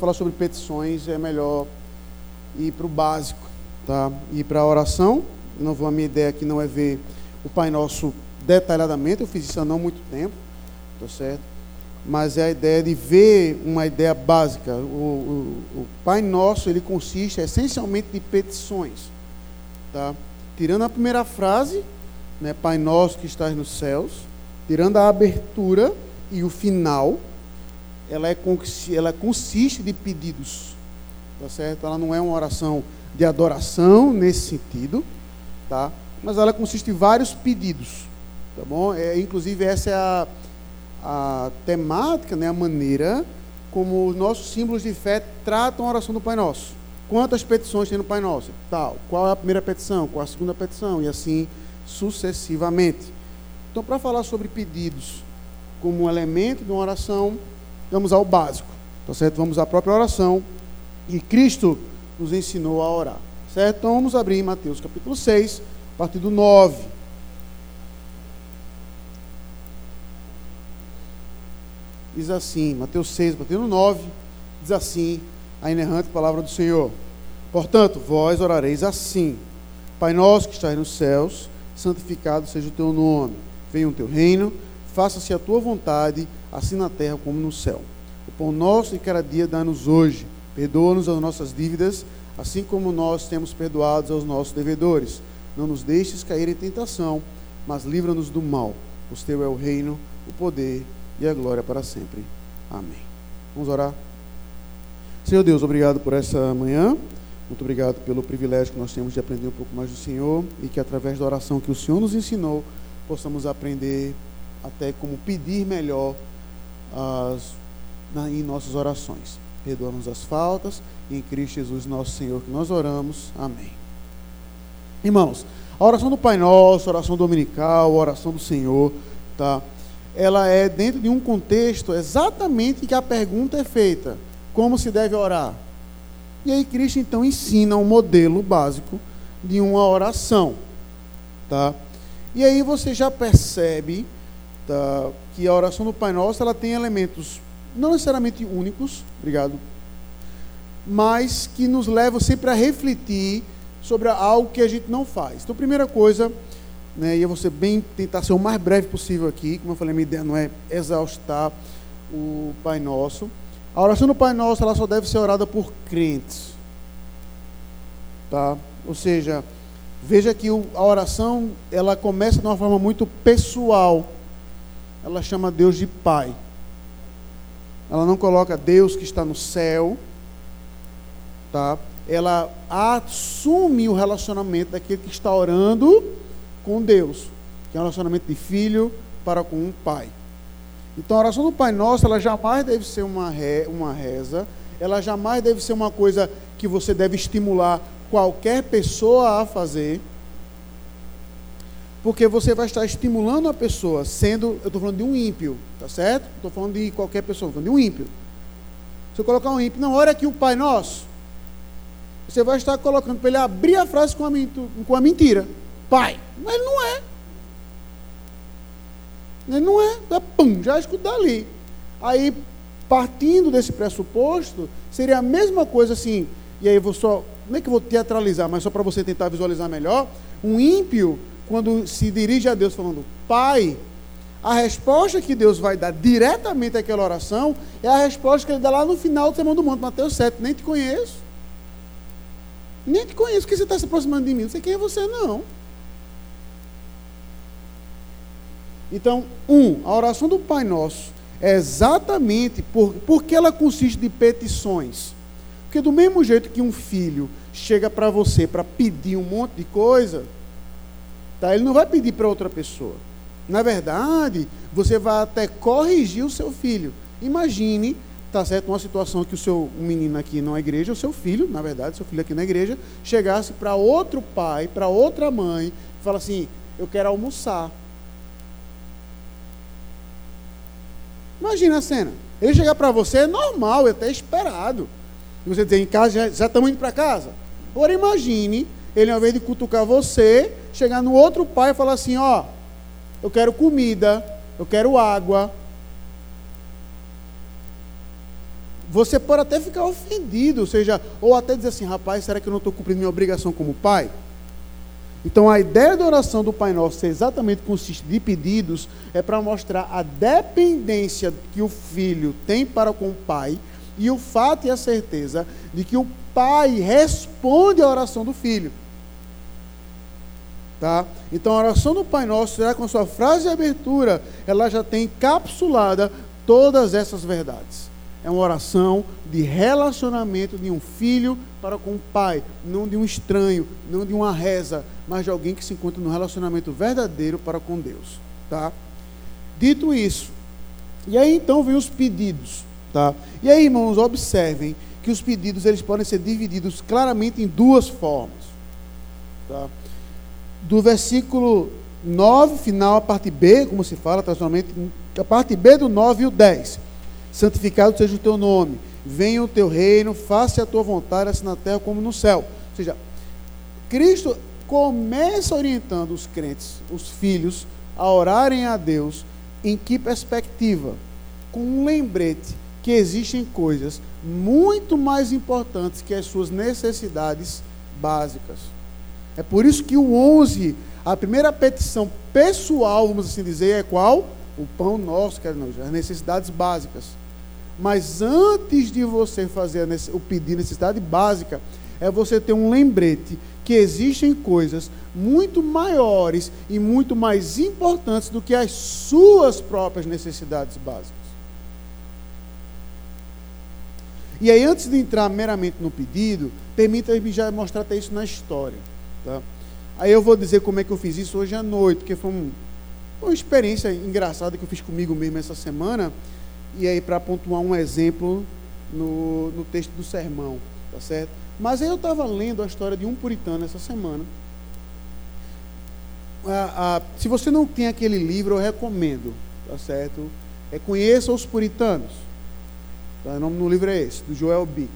falar sobre petições, é melhor ir para o básico, tá? Ir para a oração. Não vou, a minha ideia aqui não é ver o Pai Nosso detalhadamente, eu fiz isso há não muito tempo, tá certo? Mas é a ideia de ver uma ideia básica. O, o, o Pai Nosso, ele consiste essencialmente de petições, tá? Tirando a primeira frase, né, Pai Nosso que estás nos céus, tirando a abertura e o final, ela, é, ela consiste de pedidos, tá certo? Ela não é uma oração de adoração nesse sentido, tá? Mas ela consiste em vários pedidos, tá bom? É, inclusive essa é a, a temática, né, a maneira como os nossos símbolos de fé tratam a oração do Pai Nosso. Quantas petições tem no Pai Nosso? Tal. Qual é a primeira petição? Qual é a segunda petição? E assim sucessivamente. Então, para falar sobre pedidos como um elemento de uma oração, vamos ao básico, tá certo? Vamos à própria oração. E Cristo nos ensinou a orar, certo? Então vamos abrir em Mateus capítulo 6, a partir do 9. Diz assim, Mateus 6, a partir do 9, diz assim, a inerrante palavra do Senhor. Portanto, vós orareis assim: Pai nosso que estás nos céus, santificado seja o teu nome. Venha o teu reino, faça-se a tua vontade assim na terra como no céu. O pão nosso de cada dia dá-nos hoje. Perdoa-nos as nossas dívidas, assim como nós temos perdoados aos nossos devedores. Não nos deixes cair em tentação, mas livra-nos do mal. Pois teu é o reino, o poder e a glória para sempre. Amém. Vamos orar? Senhor Deus, obrigado por essa manhã. Muito obrigado pelo privilégio que nós temos de aprender um pouco mais do Senhor e que através da oração que o Senhor nos ensinou, possamos aprender até como pedir melhor as, na, em nossas orações. Perdoa-nos as faltas, em Cristo Jesus, nosso Senhor, que nós oramos. Amém. Irmãos, a oração do Pai Nosso, a oração dominical, a oração do Senhor, tá? Ela é dentro de um contexto exatamente que a pergunta é feita: como se deve orar? E aí Cristo então ensina um modelo básico de uma oração, tá? E aí você já percebe tá, que a oração do Pai Nosso ela tem elementos não necessariamente únicos, obrigado, mas que nos levam sempre a refletir sobre algo que a gente não faz. Então, primeira coisa, né, e eu vou ser bem, tentar ser o mais breve possível aqui, como eu falei, minha ideia não é exaustar o Pai Nosso. A oração do Pai Nosso ela só deve ser orada por crentes. Tá? Ou seja, veja que a oração ela começa de uma forma muito pessoal ela chama Deus de Pai. Ela não coloca Deus que está no céu, tá? Ela assume o relacionamento daquele que está orando com Deus, que é um relacionamento de filho para com um pai. Então a oração do Pai Nosso, ela jamais deve ser uma, re, uma reza, ela jamais deve ser uma coisa que você deve estimular qualquer pessoa a fazer porque você vai estar estimulando a pessoa, sendo, eu estou falando de um ímpio, tá certo? Estou falando de qualquer pessoa, estou falando de um ímpio. Se eu colocar um ímpio, não, olha aqui o Pai Nosso, você vai estar colocando para ele abrir a frase com a, com a mentira. Pai, mas ele não é. Ele não é, é pum, já escuta ali. Aí, partindo desse pressuposto, seria a mesma coisa assim, e aí eu vou só, não é que eu vou teatralizar, mas só para você tentar visualizar melhor, um ímpio quando se dirige a Deus falando Pai, a resposta que Deus vai dar diretamente àquela oração é a resposta que ele dá lá no final do Sermão do Monte, Mateus 7. Nem te conheço. Nem te conheço, porque você está se aproximando de mim. Não sei quem é você, não. Então, um, a oração do Pai Nosso é exatamente por, porque ela consiste de petições. Porque do mesmo jeito que um filho chega para você para pedir um monte de coisa, Tá? Ele não vai pedir para outra pessoa. Na verdade, você vai até corrigir o seu filho. Imagine, tá certo, uma situação que o seu menino aqui na igreja, o seu filho, na verdade, seu filho aqui na igreja, chegasse para outro pai, para outra mãe, e fala assim: "Eu quero almoçar". Imagina a cena. Ele chegar para você é normal, é até esperado. E você dizer em casa, já, já estamos indo para casa. Agora imagine ele, ao invés de cutucar você, chegar no outro pai e falar assim: Ó, eu quero comida, eu quero água. você pode até ficar ofendido, ou seja, ou até dizer assim, rapaz, será que eu não estou cumprindo minha obrigação como pai? Então a ideia da oração do Pai Nosso exatamente consiste de pedidos, é para mostrar a dependência que o filho tem para com o pai e o fato e a certeza de que o pai responde à oração do filho. Tá? Então a oração do Pai Nosso será com sua frase de abertura, ela já tem encapsulada todas essas verdades. É uma oração de relacionamento de um filho para com o pai, não de um estranho, não de uma reza, mas de alguém que se encontra no relacionamento verdadeiro para com Deus, tá? Dito isso, e aí então vem os pedidos, tá? E aí, irmãos, observem que os pedidos eles podem ser divididos claramente em duas formas, tá? Do versículo 9, final, a parte B, como se fala tradicionalmente, a parte B do 9 e o 10. Santificado seja o teu nome, venha o teu reino, faça a tua vontade, assim na terra como no céu. Ou seja, Cristo começa orientando os crentes, os filhos, a orarem a Deus em que perspectiva? Com um lembrete que existem coisas muito mais importantes que as suas necessidades básicas. É por isso que o 11, a primeira petição pessoal, vamos assim dizer, é qual? O pão nosso, quer as necessidades básicas. Mas antes de você fazer o pedir necessidade básica, é você ter um lembrete que existem coisas muito maiores e muito mais importantes do que as suas próprias necessidades básicas. E aí, antes de entrar meramente no pedido, permita-me já mostrar até isso na história. Tá? Aí eu vou dizer como é que eu fiz isso hoje à noite, porque foi um, uma experiência engraçada que eu fiz comigo mesmo essa semana. E aí, para pontuar um exemplo no, no texto do sermão, tá certo? Mas aí eu estava lendo a história de um puritano essa semana. Ah, ah, se você não tem aquele livro, eu recomendo, tá certo? É Conheça os Puritanos. Tá? O nome do livro é esse, do Joel Bick.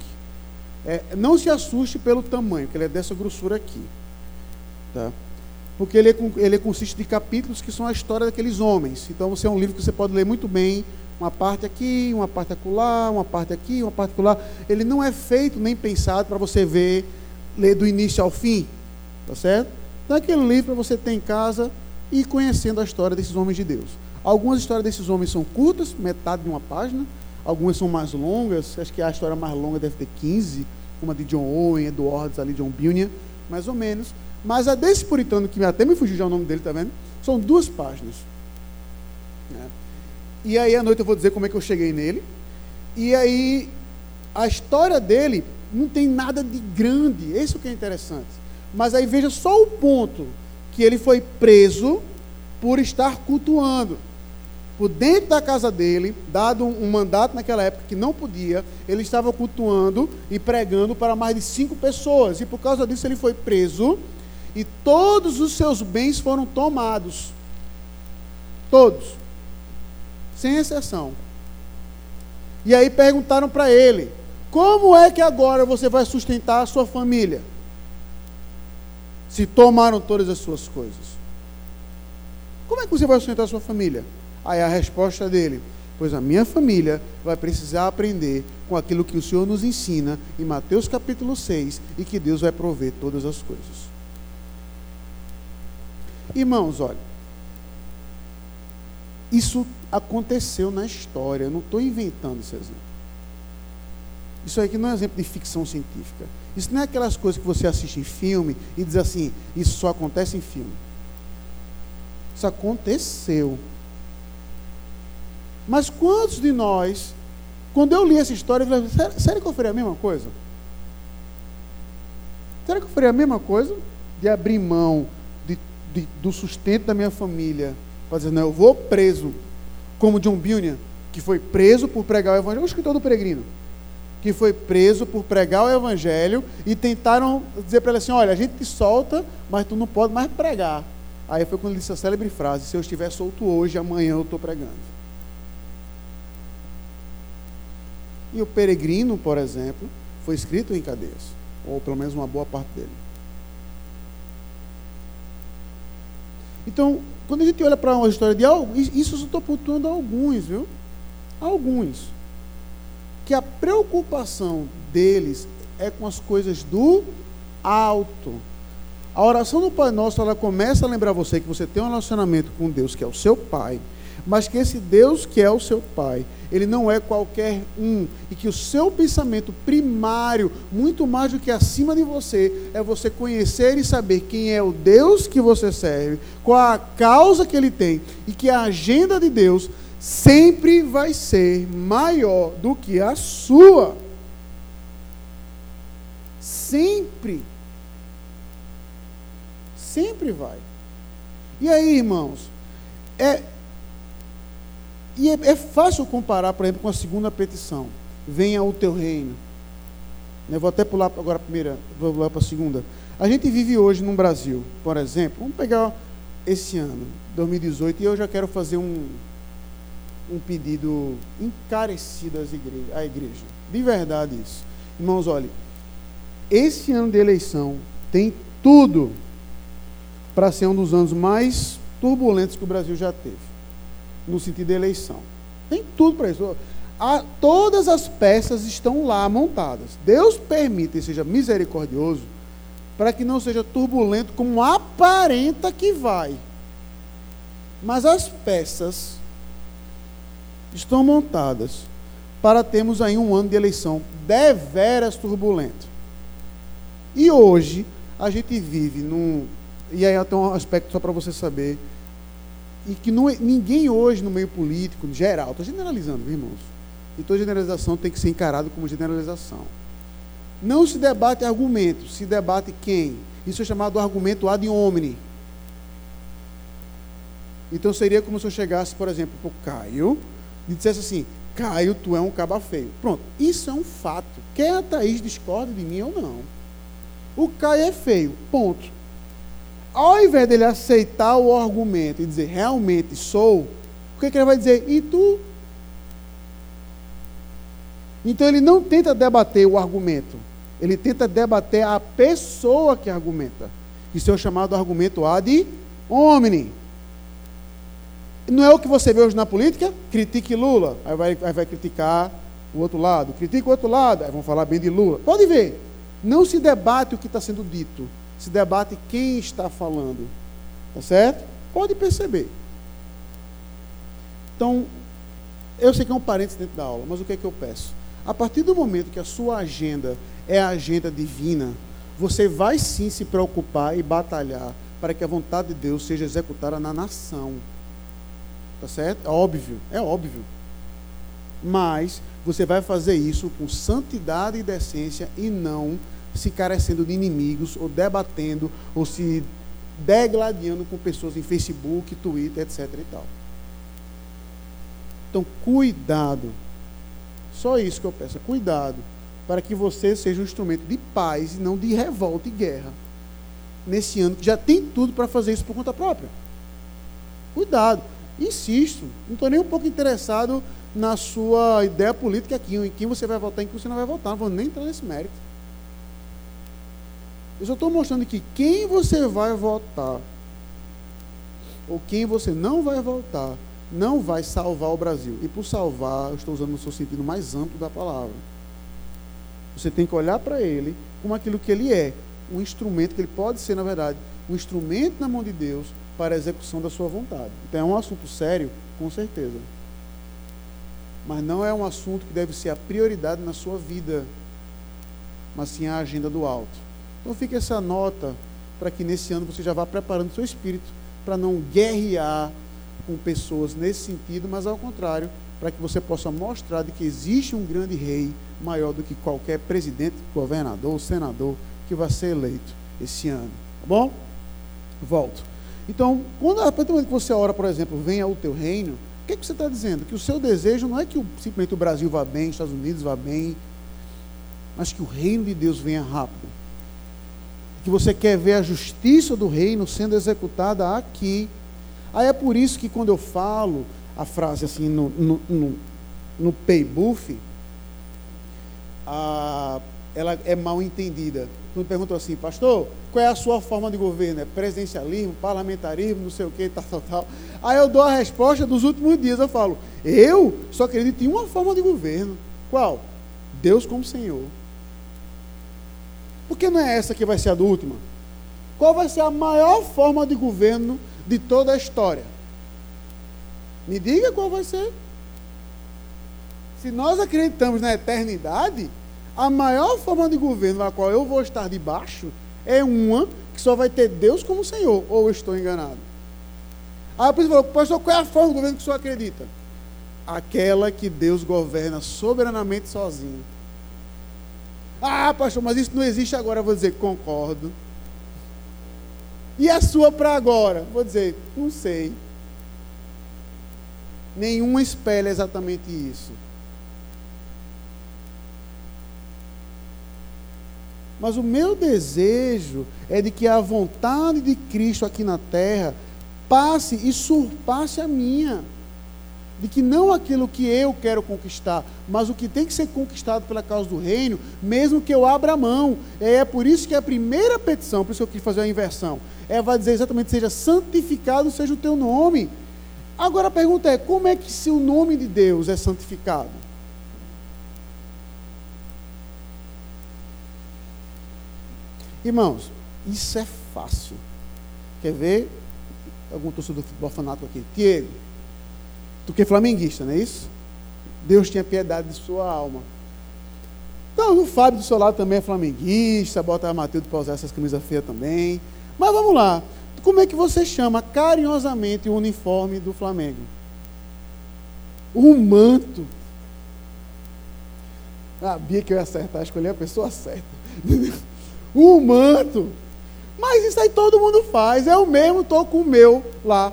É, não se assuste pelo tamanho, porque ele é dessa grossura aqui. Tá? Porque ele, é, ele consiste de capítulos que são a história daqueles homens. Então, você é um livro que você pode ler muito bem uma parte aqui, uma parte acolá, uma parte aqui, uma parte acolá. Ele não é feito nem pensado para você ver, ler do início ao fim, tá certo? Então, é aquele livro para você ter em casa e conhecendo a história desses homens de Deus. Algumas histórias desses homens são curtas, metade de uma página, algumas são mais longas, acho que a história mais longa deve ter 15, como a de John Owen, Edwards, ali, John Bunyan, mais ou menos. Mas a desse puritano, que até me fugiu já o nome dele, tá vendo? São duas páginas. Né? E aí à noite eu vou dizer como é que eu cheguei nele. E aí a história dele não tem nada de grande, esse é o que é interessante. Mas aí veja só o ponto que ele foi preso por estar cultuando. Por dentro da casa dele, dado um mandato naquela época que não podia, ele estava cultuando e pregando para mais de cinco pessoas. E por causa disso ele foi preso e todos os seus bens foram tomados. Todos sem exceção. E aí perguntaram para ele: como é que agora você vai sustentar a sua família? Se tomaram todas as suas coisas. Como é que você vai sustentar a sua família? Aí a resposta dele: Pois a minha família vai precisar aprender com aquilo que o Senhor nos ensina em Mateus capítulo 6 e que Deus vai prover todas as coisas. Irmãos, olha. Isso aconteceu na história, eu não estou inventando esse exemplo. Isso aqui não é um exemplo de ficção científica. Isso não é aquelas coisas que você assiste em filme e diz assim, isso só acontece em filme. Isso aconteceu. Mas quantos de nós, quando eu li essa história, eu falei, sério que eu faria a mesma coisa? Será que eu faria a mesma coisa? De abrir mão de, do sustento da minha família para dizer, não, eu vou preso, como John Bunyan, que foi preso por pregar o evangelho, o escritor do peregrino, que foi preso por pregar o evangelho e tentaram dizer para ele assim, olha, a gente te solta, mas tu não pode mais pregar. Aí foi quando ele disse a célebre frase, se eu estiver solto hoje, amanhã eu estou pregando. E o peregrino, por exemplo, foi escrito em cadeias, ou pelo menos uma boa parte dele. Então, quando a gente olha para uma história de algo, isso eu estou pontuando alguns, viu? Alguns. que a preocupação deles é com as coisas do alto. A oração do Pai Nosso, ela começa a lembrar você que você tem um relacionamento com Deus, que é o seu Pai, mas que esse Deus que é o seu Pai, ele não é qualquer um, e que o seu pensamento primário, muito mais do que acima de você, é você conhecer e saber quem é o Deus que você serve, qual a causa que ele tem, e que a agenda de Deus sempre vai ser maior do que a sua. Sempre. Sempre vai. E aí, irmãos, é, e é, é, fácil comparar, por exemplo, com a segunda petição. Venha o teu reino. Eu vou até pular agora a primeira, vou pular para a segunda. A gente vive hoje no Brasil, por exemplo, vamos pegar esse ano, 2018, e eu já quero fazer um, um pedido encarecido às igreja, à igreja. De verdade isso. Irmãos, olhe, esse ano de eleição tem tudo para ser um dos anos mais turbulentos que o Brasil já teve no sentido de eleição. Tem tudo para isso. A, todas as peças estão lá montadas. Deus permite e seja misericordioso para que não seja turbulento como aparenta que vai. Mas as peças estão montadas para termos aí um ano de eleição deveras turbulento. E hoje a gente vive num. E aí tem um aspecto só para você saber e que não, é, ninguém hoje no meio político, em geral, estou generalizando, irmãos? E toda generalização tem que ser encarada como generalização. Não se debate argumento, se debate quem? Isso é chamado argumento ad hominem. Então seria como se eu chegasse, por exemplo, para o Caio e dissesse assim: Caio, tu é um caba feio. Pronto, isso é um fato. Quer a Thaís discorda de mim ou não. O Caio é feio, ponto ao invés dele aceitar o argumento e dizer realmente sou, o que, que ele vai dizer? E tu? Então ele não tenta debater o argumento, ele tenta debater a pessoa que argumenta. Isso é o chamado argumento ad hominem. Não é o que você vê hoje na política? Critique Lula, aí vai, aí vai criticar o outro lado, critique o outro lado, aí vão falar bem de Lula. Pode ver, não se debate o que está sendo dito, se debate quem está falando. Tá certo? Pode perceber. Então, eu sei que é um parênteses dentro da aula, mas o que é que eu peço? A partir do momento que a sua agenda é a agenda divina, você vai sim se preocupar e batalhar para que a vontade de Deus seja executada na nação. Tá certo? É óbvio, é óbvio. Mas você vai fazer isso com santidade e decência e não se carecendo de inimigos, ou debatendo, ou se degladiando com pessoas em Facebook, Twitter, etc. e tal. Então, cuidado. Só isso que eu peço, cuidado, para que você seja um instrumento de paz e não de revolta e guerra. Nesse ano que já tem tudo para fazer isso por conta própria. Cuidado. Insisto, não estou nem um pouco interessado na sua ideia política aqui, em quem você vai votar e em quem você não vai votar. Não vou nem entrar nesse mérito. Eu só estou mostrando que quem você vai votar, ou quem você não vai votar, não vai salvar o Brasil. E por salvar, eu estou usando no seu sentido mais amplo da palavra. Você tem que olhar para ele como aquilo que ele é, um instrumento que ele pode ser, na verdade, um instrumento na mão de Deus para a execução da sua vontade. Então é um assunto sério, com certeza. Mas não é um assunto que deve ser a prioridade na sua vida, mas sim a agenda do alto. Então fica essa nota para que nesse ano você já vá preparando seu espírito para não guerrear com pessoas nesse sentido, mas ao contrário, para que você possa mostrar de que existe um grande rei maior do que qualquer presidente, governador, senador que vai ser eleito esse ano. Tá bom? Volto. Então, quando a partir do momento que você ora, por exemplo, venha o teu reino, o que, é que você está dizendo? Que o seu desejo não é que simplesmente o Brasil vá bem, os Estados Unidos vá bem, mas que o reino de Deus venha rápido que você quer ver a justiça do reino sendo executada aqui. Aí é por isso que quando eu falo a frase assim no, no, no, no paybuff, ela é mal entendida. Quando perguntou assim, pastor, qual é a sua forma de governo? É presidencialismo, parlamentarismo, não sei o que, tal, tal, tal. Aí eu dou a resposta dos últimos dias, eu falo, eu só acredito em uma forma de governo. Qual? Deus como Senhor. Por que não é essa que vai ser a última? Qual vai ser a maior forma de governo de toda a história? Me diga qual vai ser. Se nós acreditamos na eternidade, a maior forma de governo na qual eu vou estar debaixo é uma que só vai ter Deus como Senhor. Ou estou enganado? Aí a pessoa falou, pastor, qual é a forma de governo que o senhor acredita? Aquela que Deus governa soberanamente sozinho. Ah, pastor, mas isso não existe agora. Eu vou dizer, concordo. E a sua para agora? Vou dizer, não sei. Nenhuma espelha exatamente isso. Mas o meu desejo é de que a vontade de Cristo aqui na terra passe e surpasse a minha. De que não aquilo que eu quero conquistar, mas o que tem que ser conquistado pela causa do reino, mesmo que eu abra mão. É por isso que a primeira petição, por isso que eu quis fazer a inversão, é vai dizer exatamente: seja santificado seja o teu nome. Agora a pergunta é: como é que se o nome de Deus é santificado? Irmãos, isso é fácil. Quer ver? Algum torcedor do futebol fanático aqui. Diego, tu que é flamenguista, não é isso? Deus tinha piedade de sua alma. Então, o Fábio do seu lado também é flamenguista, bota a Matheus para usar essas camisas feias também. Mas vamos lá. Como é que você chama carinhosamente o uniforme do Flamengo? O manto. Sabia que eu ia acertar, escolhi a pessoa certa. o manto. Mas isso aí todo mundo faz. Eu mesmo estou com o meu lá.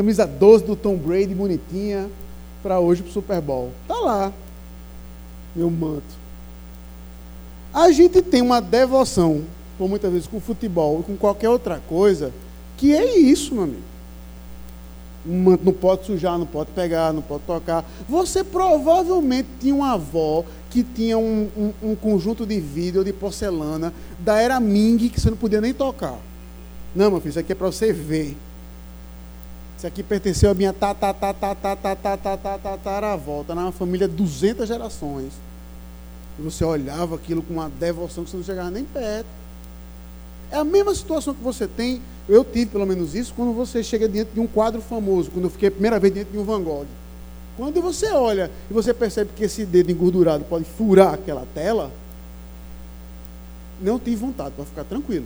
Camisa 12 do Tom Brady, bonitinha, para hoje para o Super Bowl. Tá lá. Meu manto. A gente tem uma devoção, por muitas vezes, com futebol e com qualquer outra coisa, que é isso, meu amigo. Não pode sujar, não pode pegar, não pode tocar. Você provavelmente tinha uma avó que tinha um, um, um conjunto de vidro de porcelana da era Ming que você não podia nem tocar. Não, meu filho, isso aqui é para você ver. Isso aqui pertenceu à minha tataravó. Está na família 200 gerações. E você olhava aquilo com uma devoção que você não chegava nem perto. É a mesma situação que você tem, eu tive pelo menos isso, quando você chega diante de um quadro famoso, quando eu fiquei a primeira vez diante de um Van Gogh. Quando você olha e você percebe que esse dedo engordurado pode furar aquela tela, não tive vontade, para ficar tranquilo.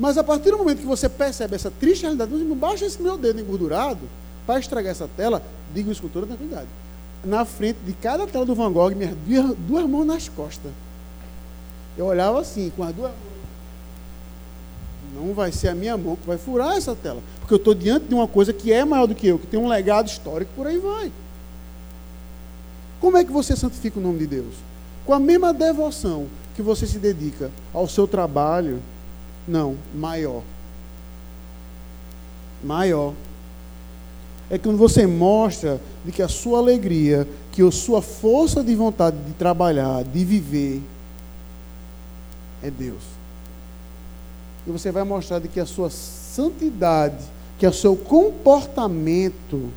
Mas a partir do momento que você percebe essa triste realidade, não baixa esse meu dedo engordurado para estragar essa tela, digo isso com toda tranquilidade. Na frente de cada tela do Van Gogh, minhas duas, duas mãos nas costas. Eu olhava assim, com as duas mãos. Não vai ser a minha mão que vai furar essa tela. Porque eu estou diante de uma coisa que é maior do que eu, que tem um legado histórico, por aí vai. Como é que você santifica o nome de Deus? Com a mesma devoção que você se dedica ao seu trabalho, não, maior. Maior. É quando você mostra de que a sua alegria, que a sua força de vontade de trabalhar, de viver, é Deus. E você vai mostrar de que a sua santidade, que o seu comportamento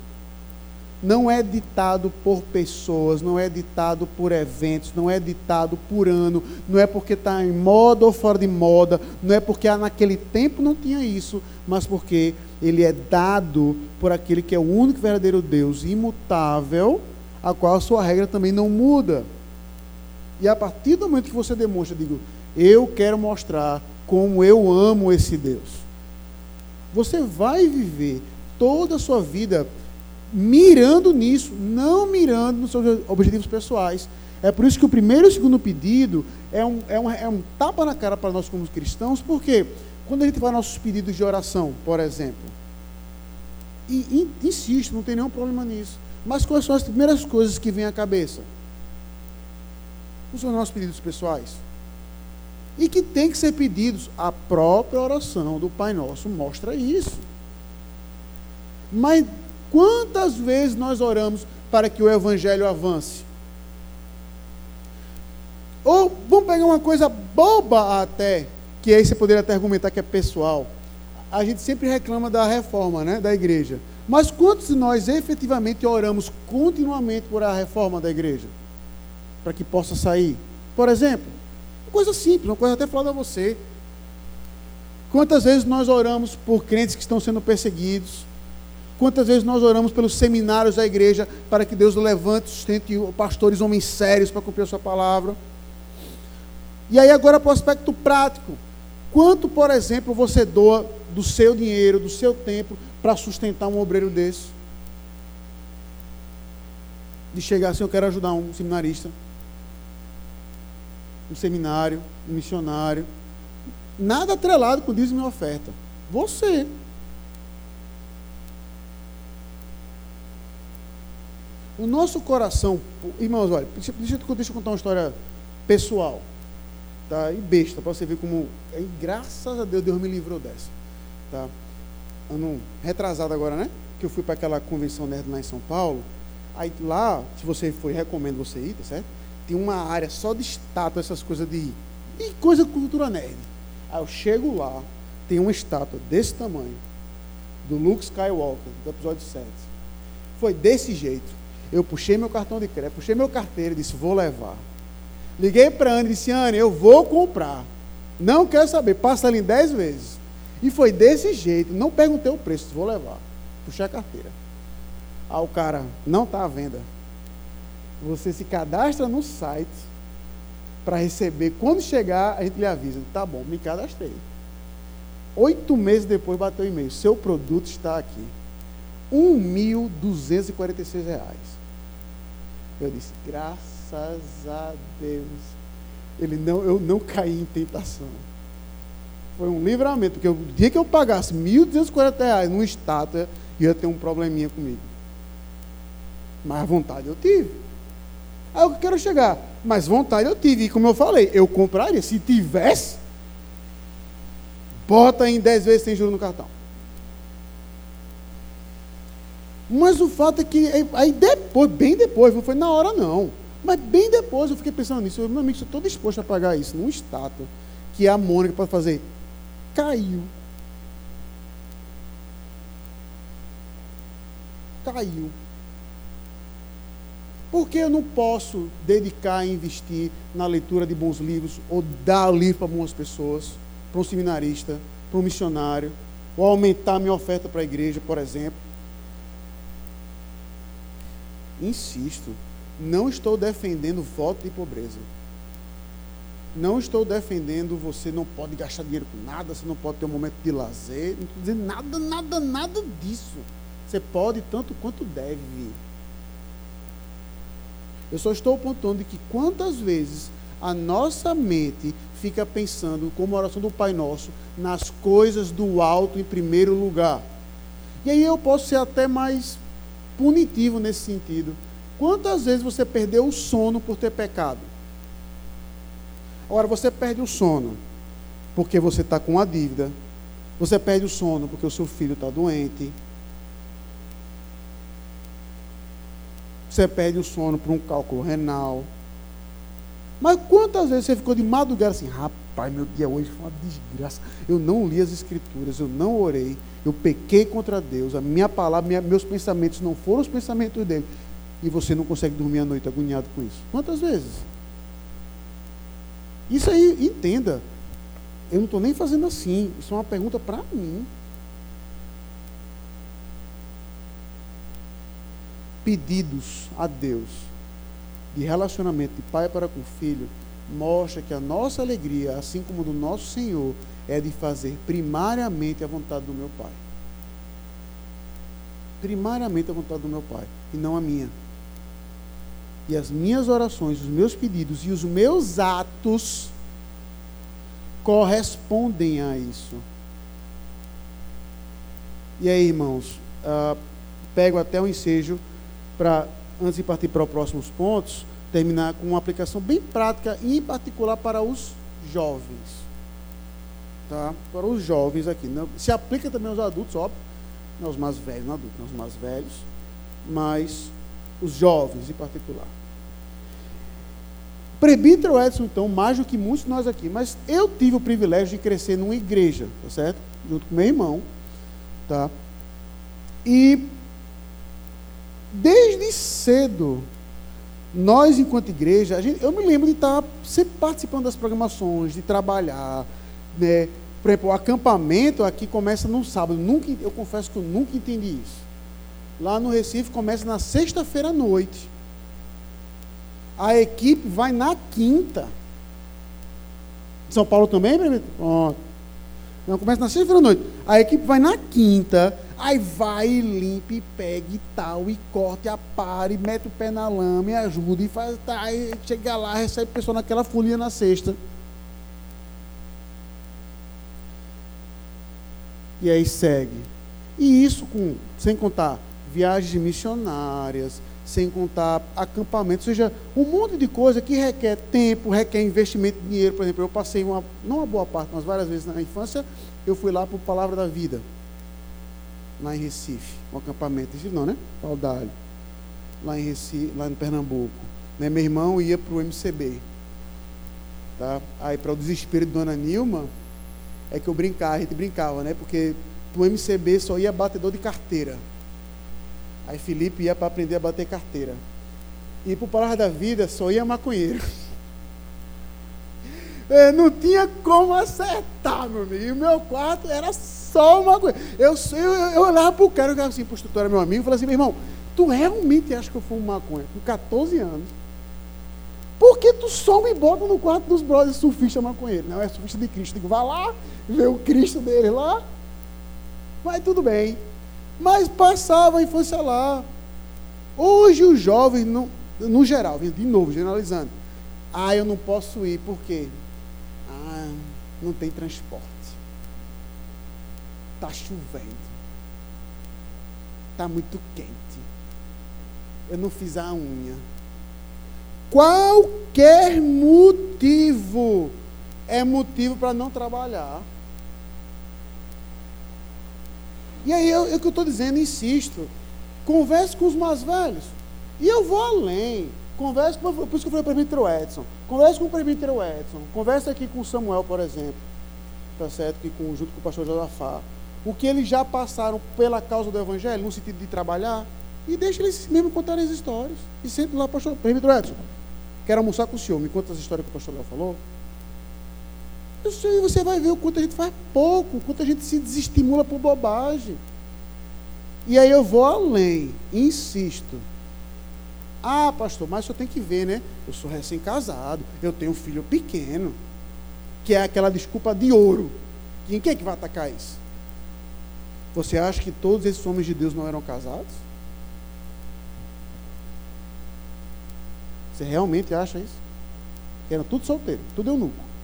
não é ditado por pessoas, não é ditado por eventos, não é ditado por ano, não é porque está em moda ou fora de moda, não é porque naquele tempo não tinha isso, mas porque ele é dado por aquele que é o único verdadeiro Deus, imutável, a qual a sua regra também não muda. E a partir do momento que você demonstra, digo, eu quero mostrar como eu amo esse Deus. Você vai viver toda a sua vida mirando nisso, não mirando nos seus objetivos pessoais. É por isso que o primeiro e o segundo pedido é um, é um, é um tapa na cara para nós como cristãos, porque quando a gente faz nossos pedidos de oração, por exemplo, e, e insisto, não tem nenhum problema nisso, mas quais são as primeiras coisas que vêm à cabeça? Os nossos pedidos pessoais. E que tem que ser pedidos. A própria oração do Pai Nosso mostra isso. Mas Quantas vezes nós oramos para que o Evangelho avance? Ou vamos pegar uma coisa boba até, que aí você poderia até argumentar que é pessoal. A gente sempre reclama da reforma né, da igreja. Mas quantos de nós efetivamente oramos continuamente por a reforma da igreja? para que possa sair. Por exemplo, uma coisa simples, uma coisa até falada a você. Quantas vezes nós oramos por crentes que estão sendo perseguidos? Quantas vezes nós oramos pelos seminários da igreja para que Deus levante, sustente pastores, homens sérios para cumprir a sua palavra? E aí, agora para o aspecto prático. Quanto, por exemplo, você doa do seu dinheiro, do seu tempo, para sustentar um obreiro desse? De chegar assim, eu quero ajudar um seminarista, um seminário, um missionário. Nada atrelado com dízimo e oferta. Você. O nosso coração, irmãos, olha, deixa, deixa, eu contar uma história pessoal. Tá? E besta, para você ver como. É, graças a Deus, Deus me livrou dessa. Tá? Ano retrasado agora, né? Que eu fui para aquela convenção nerd lá em São Paulo. Aí lá, se você for, recomendo você ir, tá certo? Tem uma área só de estátua, essas coisas de. de coisa cultura nerd. Aí eu chego lá, tem uma estátua desse tamanho, do Luke Skywalker, do episódio 7. Foi desse jeito. Eu puxei meu cartão de crédito, puxei meu carteiro e disse: vou levar. Liguei para a Anne e disse: Anne, eu vou comprar. Não quero saber, passa ali 10 vezes. E foi desse jeito, não perguntei o preço, vou levar. Puxei a carteira. Ah, o cara, não está à venda. Você se cadastra no site para receber. Quando chegar, a gente lhe avisa. Tá bom, me cadastrei. Oito meses depois bateu o e-mail. Seu produto está aqui. R$ 1.246. Eu disse, graças graças a Deus. Ele não, eu não caí em tentação. Foi um livramento, porque o dia que eu pagasse 1.240 reais numa estátua, ia ter um probleminha comigo. Mas vontade eu tive. Aí eu quero chegar. Mas vontade eu tive. E como eu falei, eu compraria. Se tivesse, bota em 10 vezes sem juros no cartão. Mas o fato é que aí depois, bem depois, não foi na hora não. Mas bem depois eu fiquei pensando nisso. Eu, meu amigo, estou disposto a pagar isso num estátua que a Mônica pode fazer. Caiu. Caiu. Por que eu não posso dedicar e investir na leitura de bons livros, ou dar livro para algumas pessoas, para um seminarista, para um missionário, ou aumentar minha oferta para a igreja, por exemplo? Insisto, não estou defendendo voto de pobreza. Não estou defendendo você não pode gastar dinheiro com nada, você não pode ter um momento de lazer. Não estou dizendo nada, nada, nada disso. Você pode tanto quanto deve. Eu só estou apontando que quantas vezes a nossa mente fica pensando, como a oração do Pai Nosso, nas coisas do alto em primeiro lugar. E aí eu posso ser até mais punitivo nesse sentido. Quantas vezes você perdeu o sono por ter pecado? Agora, você perde o sono porque você está com uma dívida. Você perde o sono porque o seu filho está doente. Você perde o sono por um cálculo renal. Mas quantas vezes você ficou de madrugada assim, rapaz, meu dia hoje foi uma desgraça. Eu não li as escrituras, eu não orei, eu pequei contra Deus, a minha palavra, minha, meus pensamentos não foram os pensamentos dele e você não consegue dormir à noite agoniado com isso? Quantas vezes? Isso aí, entenda. Eu não estou nem fazendo assim. Isso é uma pergunta para mim. Pedidos a Deus de relacionamento de pai para com filho mostra que a nossa alegria, assim como do nosso Senhor, é de fazer primariamente a vontade do meu Pai. Primariamente a vontade do meu Pai e não a minha. E as minhas orações, os meus pedidos e os meus atos correspondem a isso. E aí, irmãos, uh, pego até o ensejo para, antes de partir para os próximos pontos, terminar com uma aplicação bem prática, em particular para os jovens. Tá? Para os jovens aqui. Não, se aplica também aos adultos, óbvio. Não aos mais velhos, não adultos, não aos mais velhos. Mas os jovens em particular. Prebítero Edson, então, mais do que muitos de nós aqui, mas eu tive o privilégio de crescer numa igreja, tá certo? Junto com meu irmão, tá? E desde cedo nós, enquanto igreja, gente, eu me lembro de estar sempre participando das programações, de trabalhar, né? Por exemplo, o acampamento aqui começa no sábado. Nunca, eu confesso que eu nunca entendi isso. Lá no Recife começa na sexta-feira à noite. A equipe vai na quinta. São Paulo também, Pronto. Não, começa na sexta-feira à noite. A equipe vai na quinta, aí vai e limpa, e tal, e corta, e apare, mete o pé na lama, e ajuda, e faz. Tá, aí chega lá, recebe a pessoa naquela folia na sexta. E aí segue. E isso com, sem contar viagens missionárias, sem contar acampamentos, ou seja, um monte de coisa que requer tempo, requer investimento de dinheiro. Por exemplo, eu passei uma, não uma boa parte, mas várias vezes na infância, eu fui lá para o Palavra da Vida, lá em Recife, um acampamento. Recife não, né? Paudalho, lá em Recife, lá em Pernambuco. Né? Meu irmão ia para o MCB. Tá? Aí, para o desespero de Dona Nilma, é que eu brincava, a gente brincava, né? Porque o MCB só ia batedor de carteira. Aí Felipe ia para aprender a bater carteira. E para o Palavra da Vida só ia maconheiro. Não tinha como acertar, meu amigo. E o meu quarto era só maconheiro. Eu, eu, eu olhava para o cara, eu falava assim, para o instrutor, meu amigo, e falava assim, meu irmão, tu realmente acha que eu um maconha? Com 14 anos. Por que tu só me bota no quarto dos brothers surfista maconheiro? Não, é surfista de Cristo. Eu digo, vá lá, vê o Cristo dele lá. Mas tudo bem. Mas passava a infância lá. Hoje os jovens, no, no geral, de novo, generalizando. Ah, eu não posso ir, por quê? Não tem transporte. Está chovendo. Está muito quente. Eu não fiz a unha. Qualquer motivo é motivo para não trabalhar. E aí é o que eu estou dizendo, insisto. Converse com os mais velhos. E eu vou além. Converse com, por isso que eu falei para o Edson. Converse com o presbítero Edson. Converse aqui com o Samuel, por exemplo. Tá certo? Que com, junto com o pastor Josafá. O que eles já passaram pela causa do Evangelho, no sentido de trabalhar. E deixe eles mesmo contarem as histórias. E sempre lá, pastor, presbítero Edson. Quero almoçar com o senhor. Me conta as histórias que o pastor Léo falou. E você vai ver o quanto a gente faz pouco, o quanto a gente se desestimula por bobagem. E aí eu vou além, insisto. Ah, pastor, mas o senhor tem que ver, né? Eu sou recém-casado, eu tenho um filho pequeno, que é aquela desculpa de ouro. Quem é que vai atacar isso? Você acha que todos esses homens de Deus não eram casados? Você realmente acha isso? Eram tudo solteiro, tudo eunuco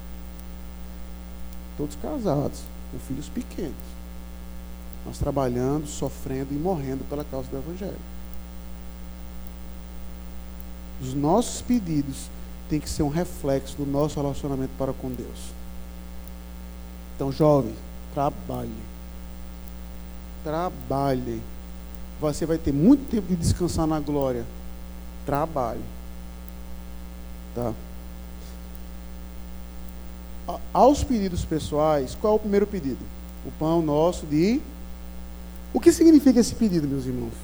todos casados, com filhos pequenos. Nós trabalhando, sofrendo e morrendo pela causa do Evangelho. Os nossos pedidos têm que ser um reflexo do nosso relacionamento para com Deus. Então, jovem, trabalhe. Trabalhe. Você vai ter muito tempo de descansar na glória. Trabalhe. Tá? aos pedidos pessoais, qual é o primeiro pedido? O pão nosso de. O que significa esse pedido, meus irmãos?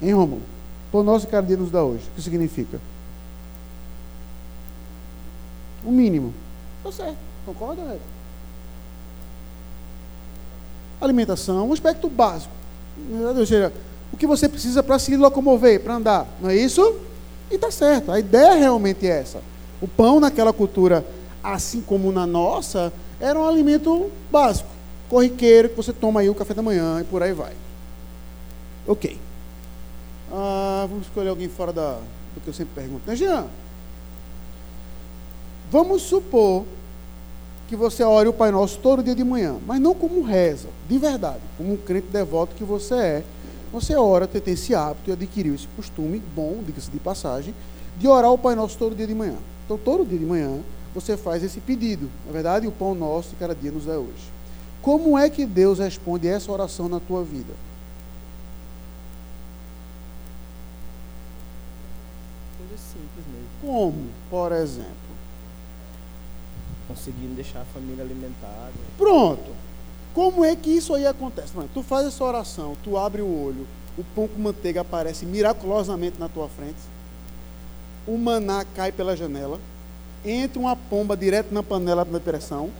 Em Rômulo? Pão nosso cada dia nos dá hoje. O que significa? O mínimo. Está certo. Concorda? Alimentação, um aspecto básico. Ou seja, o que você precisa para se locomover, para andar. Não é isso? E está certo, a ideia realmente é essa. O pão naquela cultura, assim como na nossa, era um alimento básico, corriqueiro, que você toma aí o café da manhã e por aí vai. Ok. Ah, vamos escolher alguém fora da, do que eu sempre pergunto. Né, Jean? Vamos supor que você ore o Pai Nosso todo dia de manhã, mas não como reza, de verdade, como um crente devoto que você é, você ora, tem esse hábito e adquiriu esse costume, bom, diga-se de passagem, de orar o Pai Nosso todo dia de manhã. Então, todo dia de manhã, você faz esse pedido. Na verdade, o pão nosso de cada dia nos é hoje. Como é que Deus responde essa oração na tua vida? Coisa simples mesmo. Como, por exemplo? Conseguindo deixar a família alimentada. Pronto. Como é que isso aí acontece? Mano, tu faz essa oração, tu abre o olho, o pão com manteiga aparece miraculosamente na tua frente, o maná cai pela janela, entra uma pomba direto na panela da pressão.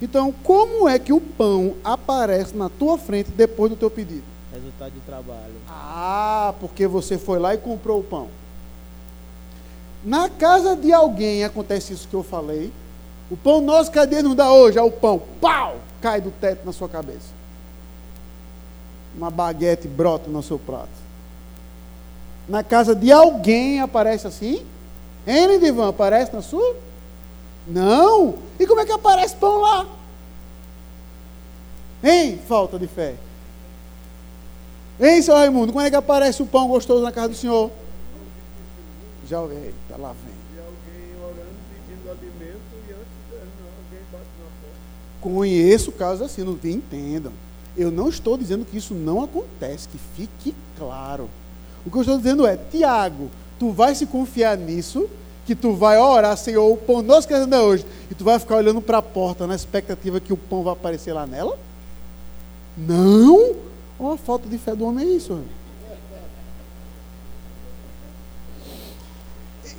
Então, como é que o pão aparece na tua frente depois do teu pedido? Resultado de trabalho. Ah, porque você foi lá e comprou o pão. Na casa de alguém acontece isso que eu falei. O pão nosso, cadê? Não dá hoje. É o pão, pau, cai do teto na sua cabeça. Uma baguete brota no seu prato. Na casa de alguém aparece assim? Hein, Lindivan? Aparece na sua? Não. E como é que aparece pão lá? Hein? Falta de fé. Hein, seu Raimundo? Como é que aparece o pão gostoso na casa do senhor? Já. Tá lá vem. E alguém orando, pedindo alimento, e antes alguém bate na porta. Conheço casos assim, não entendam. Eu não estou dizendo que isso não acontece, que fique claro. O que eu estou dizendo é, Tiago, tu vai se confiar nisso, que tu vai orar, Senhor, o pão nosso que ainda hoje, e tu vai ficar olhando para a porta na expectativa que o pão vai aparecer lá nela? Não! Olha a falta de fé do homem é isso.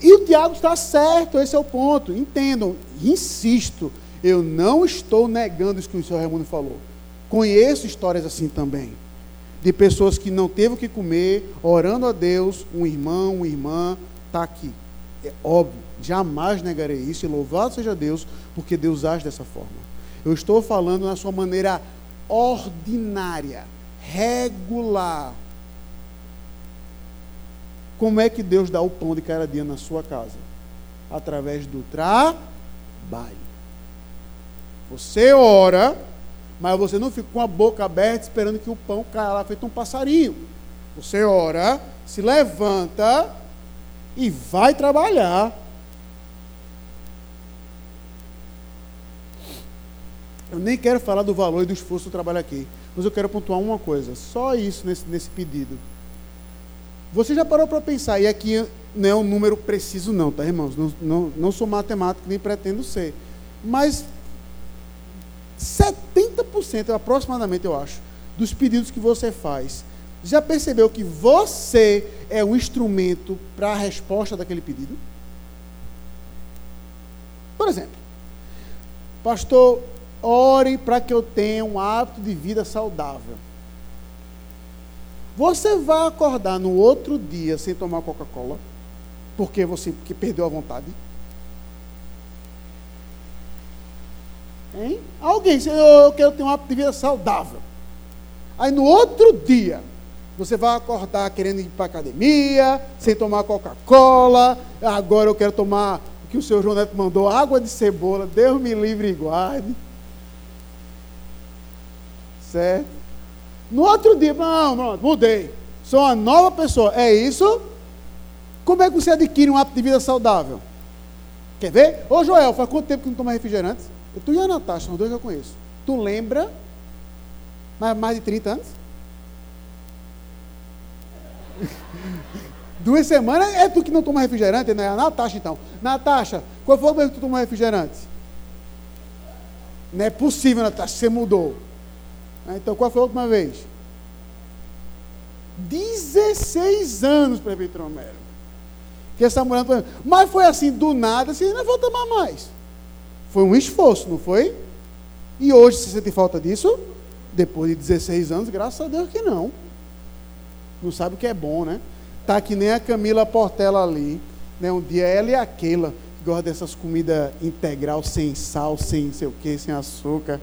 E o Tiago está certo, esse é o ponto. Entendam, insisto, eu não estou negando isso que o senhor Raimundo falou. Conheço histórias assim também. De pessoas que não teve o que comer, orando a Deus, um irmão, uma irmã, está aqui. É óbvio, jamais negarei isso, e louvado seja Deus, porque Deus age dessa forma. Eu estou falando na sua maneira ordinária, regular. Como é que Deus dá o pão de cada dia na sua casa? Através do trabalho. Você ora, mas você não fica com a boca aberta esperando que o pão caia lá feito um passarinho. Você ora, se levanta e vai trabalhar. Eu nem quero falar do valor e do esforço do trabalho aqui, mas eu quero pontuar uma coisa, só isso nesse, nesse pedido. Você já parou para pensar, e aqui não é um número preciso, não, tá, irmãos? Não, não, não sou matemático, nem pretendo ser. Mas 70% aproximadamente, eu acho, dos pedidos que você faz, já percebeu que você é um instrumento para a resposta daquele pedido? Por exemplo, pastor, ore para que eu tenha um hábito de vida saudável. Você vai acordar no outro dia sem tomar Coca-Cola, porque você que perdeu a vontade? Hein? Alguém, eu quero ter um de vida saudável. Aí no outro dia, você vai acordar querendo ir para a academia, sem tomar Coca-Cola. Agora eu quero tomar o que o senhor João Neto mandou, água de cebola. Deus me livre e guarde. Certo? No outro dia, não, pronto, mudei. Sou uma nova pessoa. É isso? Como é que você adquire um hábito de vida saudável? Quer ver? Ô Joel, faz quanto tempo que não toma refrigerante? Tu e a Natasha, os dois eu conheço. Tu lembra? Mais, mais de 30 anos? Duas semanas é tu que não toma refrigerante, não é a Natasha então. Natasha, qual foi o momento que tu tomou refrigerante? Não é possível, Natasha, você mudou. Ah, então qual foi a última vez? 16 anos, prefeito Romero. Que essa mulher. Mas foi assim, do nada, assim, não vou tomar mais. Foi um esforço, não foi? E hoje você sente falta disso? Depois de 16 anos, graças a Deus que não. Não sabe o que é bom, né? Tá que nem a Camila Portela ali. Né? Um dia ela e aquela que gosta dessas comidas integral, sem sal, sem sei o que, sem açúcar.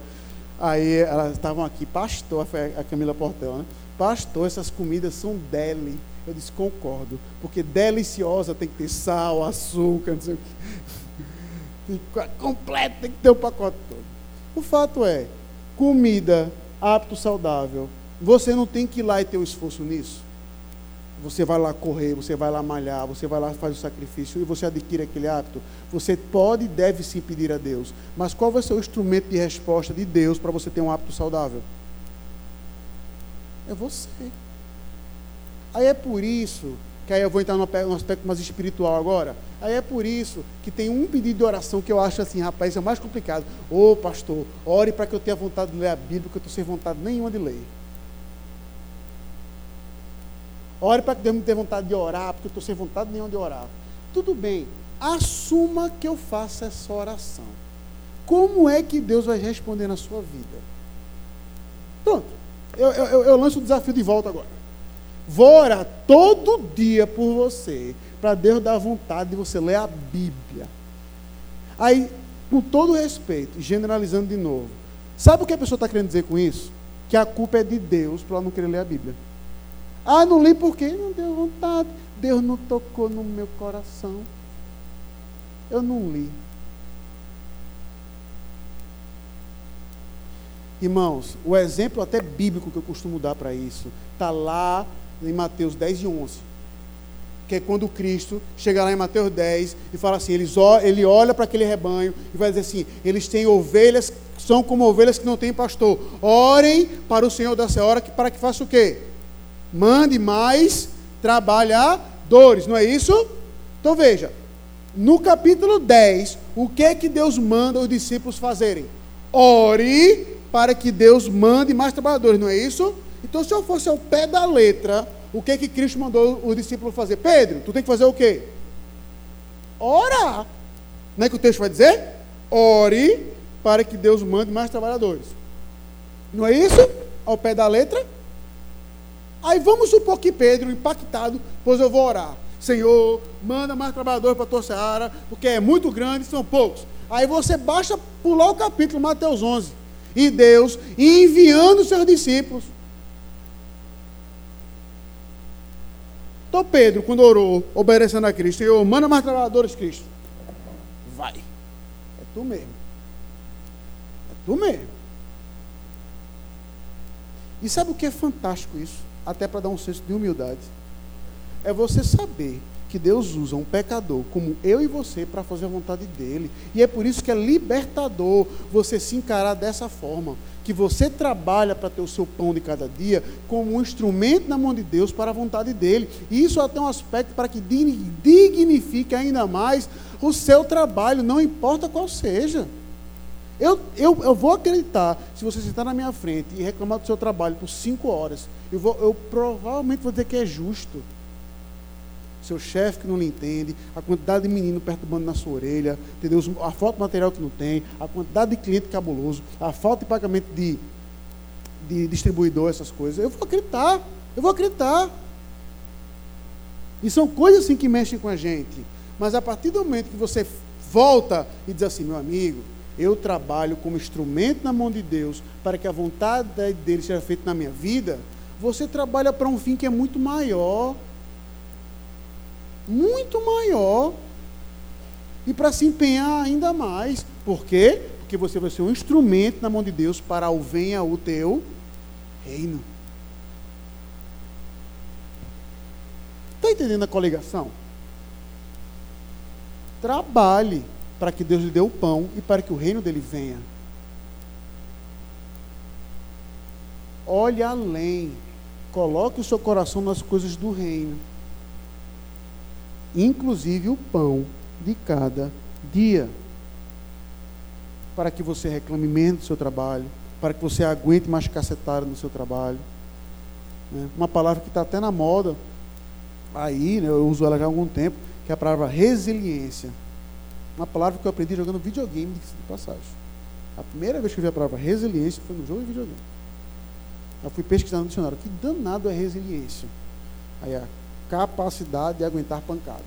Aí elas estavam aqui, pastor, a Camila Portela, né? Pastor, essas comidas são deli. Eu disse, concordo. Porque deliciosa tem que ter sal, açúcar, não sei o que. Completo, tem que ter o pacote todo. O fato é, comida, hábito saudável. Você não tem que ir lá e ter um esforço nisso. Você vai lá correr, você vai lá malhar, você vai lá fazer o sacrifício e você adquire aquele hábito. Você pode e deve sim pedir a Deus. Mas qual vai ser o instrumento de resposta de Deus para você ter um hábito saudável? É você. Aí é por isso que aí eu vou entrar num aspecto mais espiritual agora. Aí é por isso que tem um pedido de oração que eu acho assim, rapaz, é mais complicado. Ô pastor, ore para que eu tenha vontade de ler a Bíblia, porque eu estou sem vontade nenhuma de ler. Ore para que Deus me dê vontade de orar, porque eu estou sem vontade nenhuma de orar. Tudo bem, assuma que eu faça essa oração. Como é que Deus vai responder na sua vida? Pronto, eu, eu, eu lanço o desafio de volta agora. Vou orar todo dia por você, para Deus dar vontade de você ler a Bíblia. Aí, com todo respeito, generalizando de novo, sabe o que a pessoa está querendo dizer com isso? Que a culpa é de Deus para ela não querer ler a Bíblia. Ah, não li por quê? Não deu vontade. Deus não tocou no meu coração. Eu não li. Irmãos, o exemplo até bíblico que eu costumo dar para isso está lá em Mateus 10 e 11. Que é quando Cristo chega lá em Mateus 10 e fala assim: eles, ele olha para aquele rebanho e vai dizer assim: eles têm ovelhas, são como ovelhas que não têm pastor. Orem para o Senhor dessa hora para que faça o quê? Mande mais trabalhadores, não é isso? Então veja, no capítulo 10, o que é que Deus manda os discípulos fazerem? Ore para que Deus mande mais trabalhadores, não é isso? Então, se eu fosse ao pé da letra, o que é que Cristo mandou os discípulos fazer? Pedro, tu tem que fazer o quê? Orar. Não é que o texto vai dizer? Ore para que Deus mande mais trabalhadores. Não é isso? Ao pé da letra? Aí vamos supor que Pedro, impactado, pois eu vou orar. Senhor, manda mais trabalhadores para a tua seara, porque é muito grande, são poucos. Aí você basta pular o capítulo, Mateus 11. E Deus enviando seus discípulos. Então Pedro, quando orou, obedecendo a Cristo, Senhor, manda mais trabalhadores, Cristo. Vai. É tu mesmo. É tu mesmo. E sabe o que é fantástico isso? Até para dar um senso de humildade. É você saber que Deus usa um pecador como eu e você para fazer a vontade dele. E é por isso que é libertador você se encarar dessa forma. Que você trabalha para ter o seu pão de cada dia como um instrumento na mão de Deus para a vontade dele. E isso até um aspecto para que dignifique ainda mais o seu trabalho, não importa qual seja. Eu, eu, eu vou acreditar, se você sentar na minha frente e reclamar do seu trabalho por cinco horas, eu, vou, eu provavelmente vou dizer que é justo. Seu chefe que não lhe entende, a quantidade de menino perturbando na sua orelha, entendeu? a falta de material que não tem, a quantidade de cliente cabuloso, a falta de pagamento de, de distribuidor, essas coisas. Eu vou acreditar, eu vou acreditar. E são coisas assim que mexem com a gente. Mas a partir do momento que você volta e diz assim, meu amigo, eu trabalho como instrumento na mão de Deus para que a vontade dele seja feita na minha vida, você trabalha para um fim que é muito maior. Muito maior. E para se empenhar ainda mais. Por quê? Porque você vai ser um instrumento na mão de Deus para o venha o teu reino. Está entendendo a coligação? Trabalhe para que Deus lhe dê o pão e para que o reino dele venha. Olhe além. Coloque o seu coração nas coisas do reino. Inclusive o pão de cada dia. Para que você reclame menos do seu trabalho. Para que você aguente mais cacetada no seu trabalho. Né? Uma palavra que está até na moda. Aí, né, eu uso ela já há algum tempo, que é a palavra resiliência. Uma palavra que eu aprendi jogando videogame de passagem. A primeira vez que eu vi a palavra resiliência foi no jogo de videogame. Eu fui pesquisar no dicionário. Que danado é resiliência? Aí a capacidade de aguentar pancada.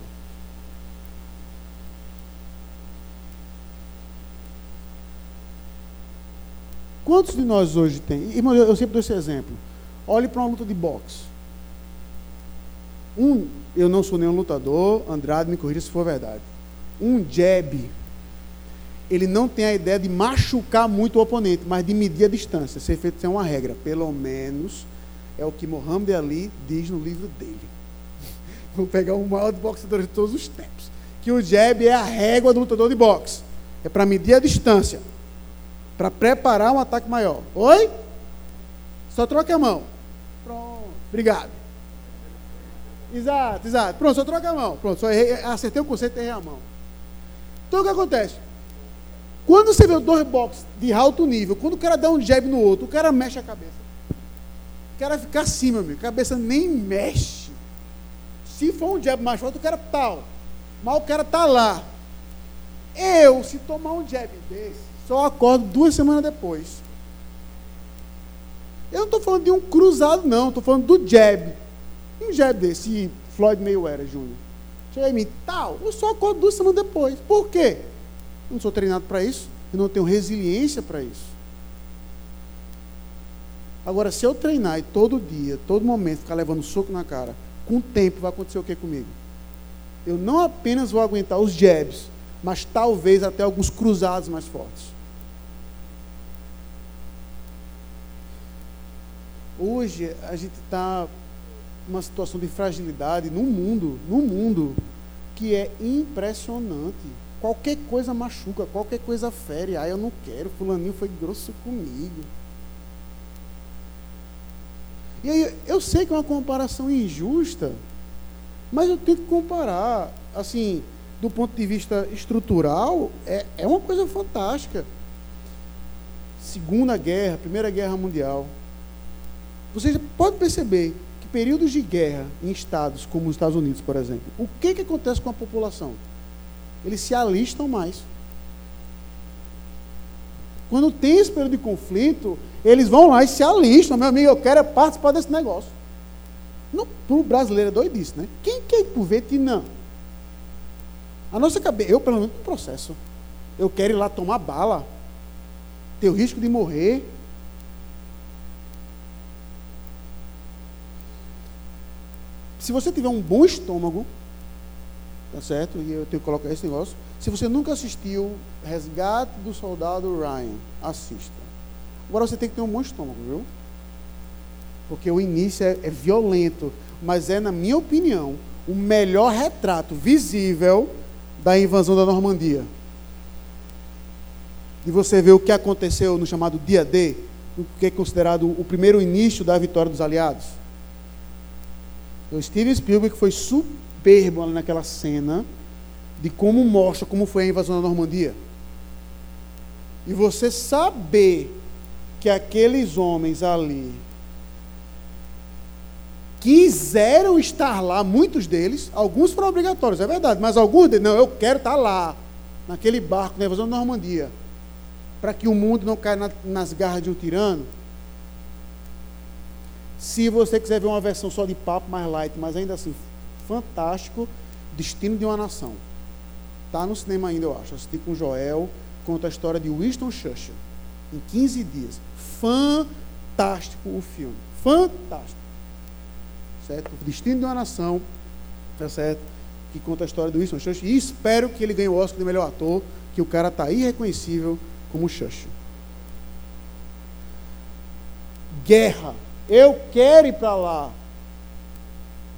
Quantos de nós hoje tem? Irmão, eu sempre dou esse exemplo. Olhe para uma luta de boxe. Um, eu não sou nenhum lutador, Andrade me corrija se for verdade um jab, ele não tem a ideia de machucar muito o oponente, mas de medir a distância. Ser feito sem uma regra. Pelo menos é o que Mohamed Ali diz no livro dele. Vou pegar o maior boxeador de todos os tempos. Que o jab é a régua do lutador de boxe. É para medir a distância. Para preparar um ataque maior. Oi? Só troca a mão. Pronto. Obrigado. Exato, exato. Pronto, só troca a mão. Pronto, só errei, acertei o conceito e errei a mão. Então o que acontece? Quando você vê dois boxes de alto nível, quando o cara dá um jab no outro, o cara mexe a cabeça. O cara fica assim, meu amigo, a cabeça nem mexe. Se for um jab mais forte, o cara tal. Mas o cara tá lá. Eu, se tomar um jab desse, só acordo duas semanas depois. Eu não estou falando de um cruzado, não. Estou falando do jab. Um jab desse, Floyd Mayweather Jr. Chega em mim, tal. Eu só acordo duas semanas depois. Por quê? Eu não sou treinado para isso. Eu não tenho resiliência para isso. Agora, se eu treinar e todo dia, todo momento, ficar levando soco na cara, com o tempo vai acontecer o que comigo? Eu não apenas vou aguentar os jabs, mas talvez até alguns cruzados mais fortes. Hoje a gente está numa situação de fragilidade no mundo, no mundo, que é impressionante. Qualquer coisa machuca, qualquer coisa fere. Ah, eu não quero, fulaninho foi grosso comigo. E aí, eu sei que é uma comparação injusta, mas eu tenho que comparar, assim, do ponto de vista estrutural, é, é uma coisa fantástica. Segunda Guerra, Primeira Guerra Mundial. Vocês podem perceber períodos de guerra em estados como os Estados Unidos, por exemplo, o que, que acontece com a população? Eles se alistam mais. Quando tem esse período de conflito, eles vão lá e se alistam. Meu amigo, eu quero é participar desse negócio. Para o brasileiro é doidice, né? Quem quer ir para o Vietnã? A nossa cabeça, eu pelo menos no processo. Eu quero ir lá tomar bala. Ter o risco de morrer. Se você tiver um bom estômago, tá certo? E eu tenho que colocar esse negócio. Se você nunca assistiu Resgate do Soldado Ryan, assista. Agora você tem que ter um bom estômago, viu? Porque o início é, é violento, mas é, na minha opinião, o melhor retrato visível da invasão da Normandia. E você vê o que aconteceu no chamado Dia D, o que é considerado o primeiro início da vitória dos aliados. O Steven Spielberg foi superbo naquela cena de como mostra como foi a invasão da Normandia. E você saber que aqueles homens ali quiseram estar lá, muitos deles, alguns foram obrigatórios, é verdade, mas alguns deles, não, eu quero estar lá, naquele barco na invasão da Normandia, para que o mundo não caia na, nas garras de um tirano. Se você quiser ver uma versão só de papo mais light, mas ainda assim, fantástico, Destino de uma Nação. Está no cinema ainda, eu acho. Assisti com Joel, conta a história de Winston Churchill, em 15 dias. Fantástico o filme. Fantástico. Certo? Destino de uma Nação, tá certo? Que conta a história do Winston Churchill. E espero que ele ganhe o Oscar de melhor ator, que o cara está irreconhecível como Churchill. Guerra. Eu quero ir para lá.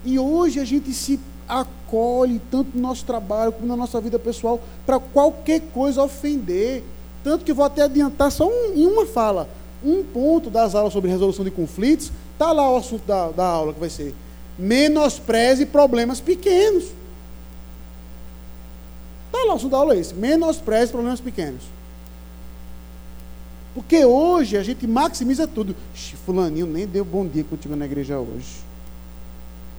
E hoje a gente se acolhe, tanto no nosso trabalho como na nossa vida pessoal, para qualquer coisa ofender. Tanto que vou até adiantar só um, em uma fala. Um ponto das aulas sobre resolução de conflitos, está lá o assunto da, da aula que vai ser. Menospreze problemas pequenos. Está lá o assunto da aula é esse. Menospreze problemas pequenos. Porque hoje a gente maximiza tudo. Fulaninho nem deu bom dia contigo na igreja hoje.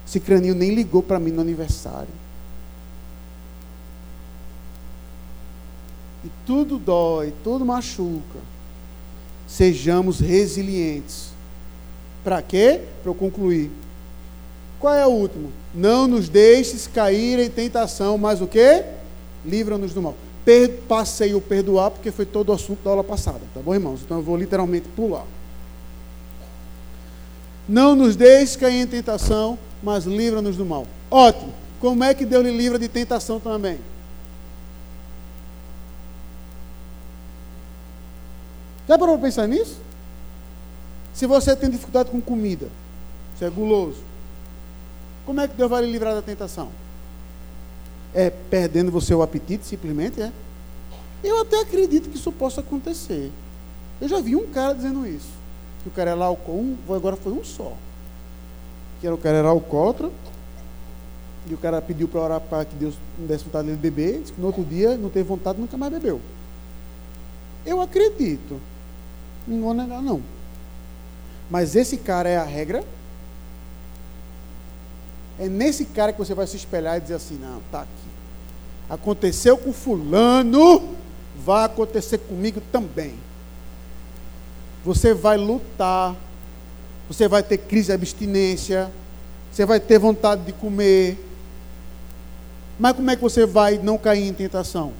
Cicraninho nem ligou para mim no aniversário. E tudo dói, tudo machuca. Sejamos resilientes. Para quê? Para eu concluir. Qual é o último? Não nos deixes cair em tentação, mas o quê? Livra-nos do mal. Passei o perdoar, porque foi todo o assunto da aula passada. Tá bom, irmãos? Então eu vou literalmente pular. Não nos deixes cair em tentação, mas livra-nos do mal. Ótimo. Como é que Deus lhe livra de tentação também? Já parou para pensar nisso? Se você tem dificuldade com comida, você é guloso, como é que Deus vai lhe livrar da tentação? É perdendo você o apetite, simplesmente, é? Eu até acredito que isso possa acontecer. Eu já vi um cara dizendo isso. Que o cara era álcool, agora foi um só que era o cara era alcoólatra, e o cara pediu para orar para que Deus não desse vontade dele beber, disse que no outro dia não teve vontade, nunca mais bebeu. Eu acredito. Não vou negar, não. Mas esse cara é a regra? É nesse cara que você vai se espelhar e dizer assim: não, tá aqui. Aconteceu com Fulano, vai acontecer comigo também. Você vai lutar, você vai ter crise de abstinência, você vai ter vontade de comer. Mas como é que você vai não cair em tentação?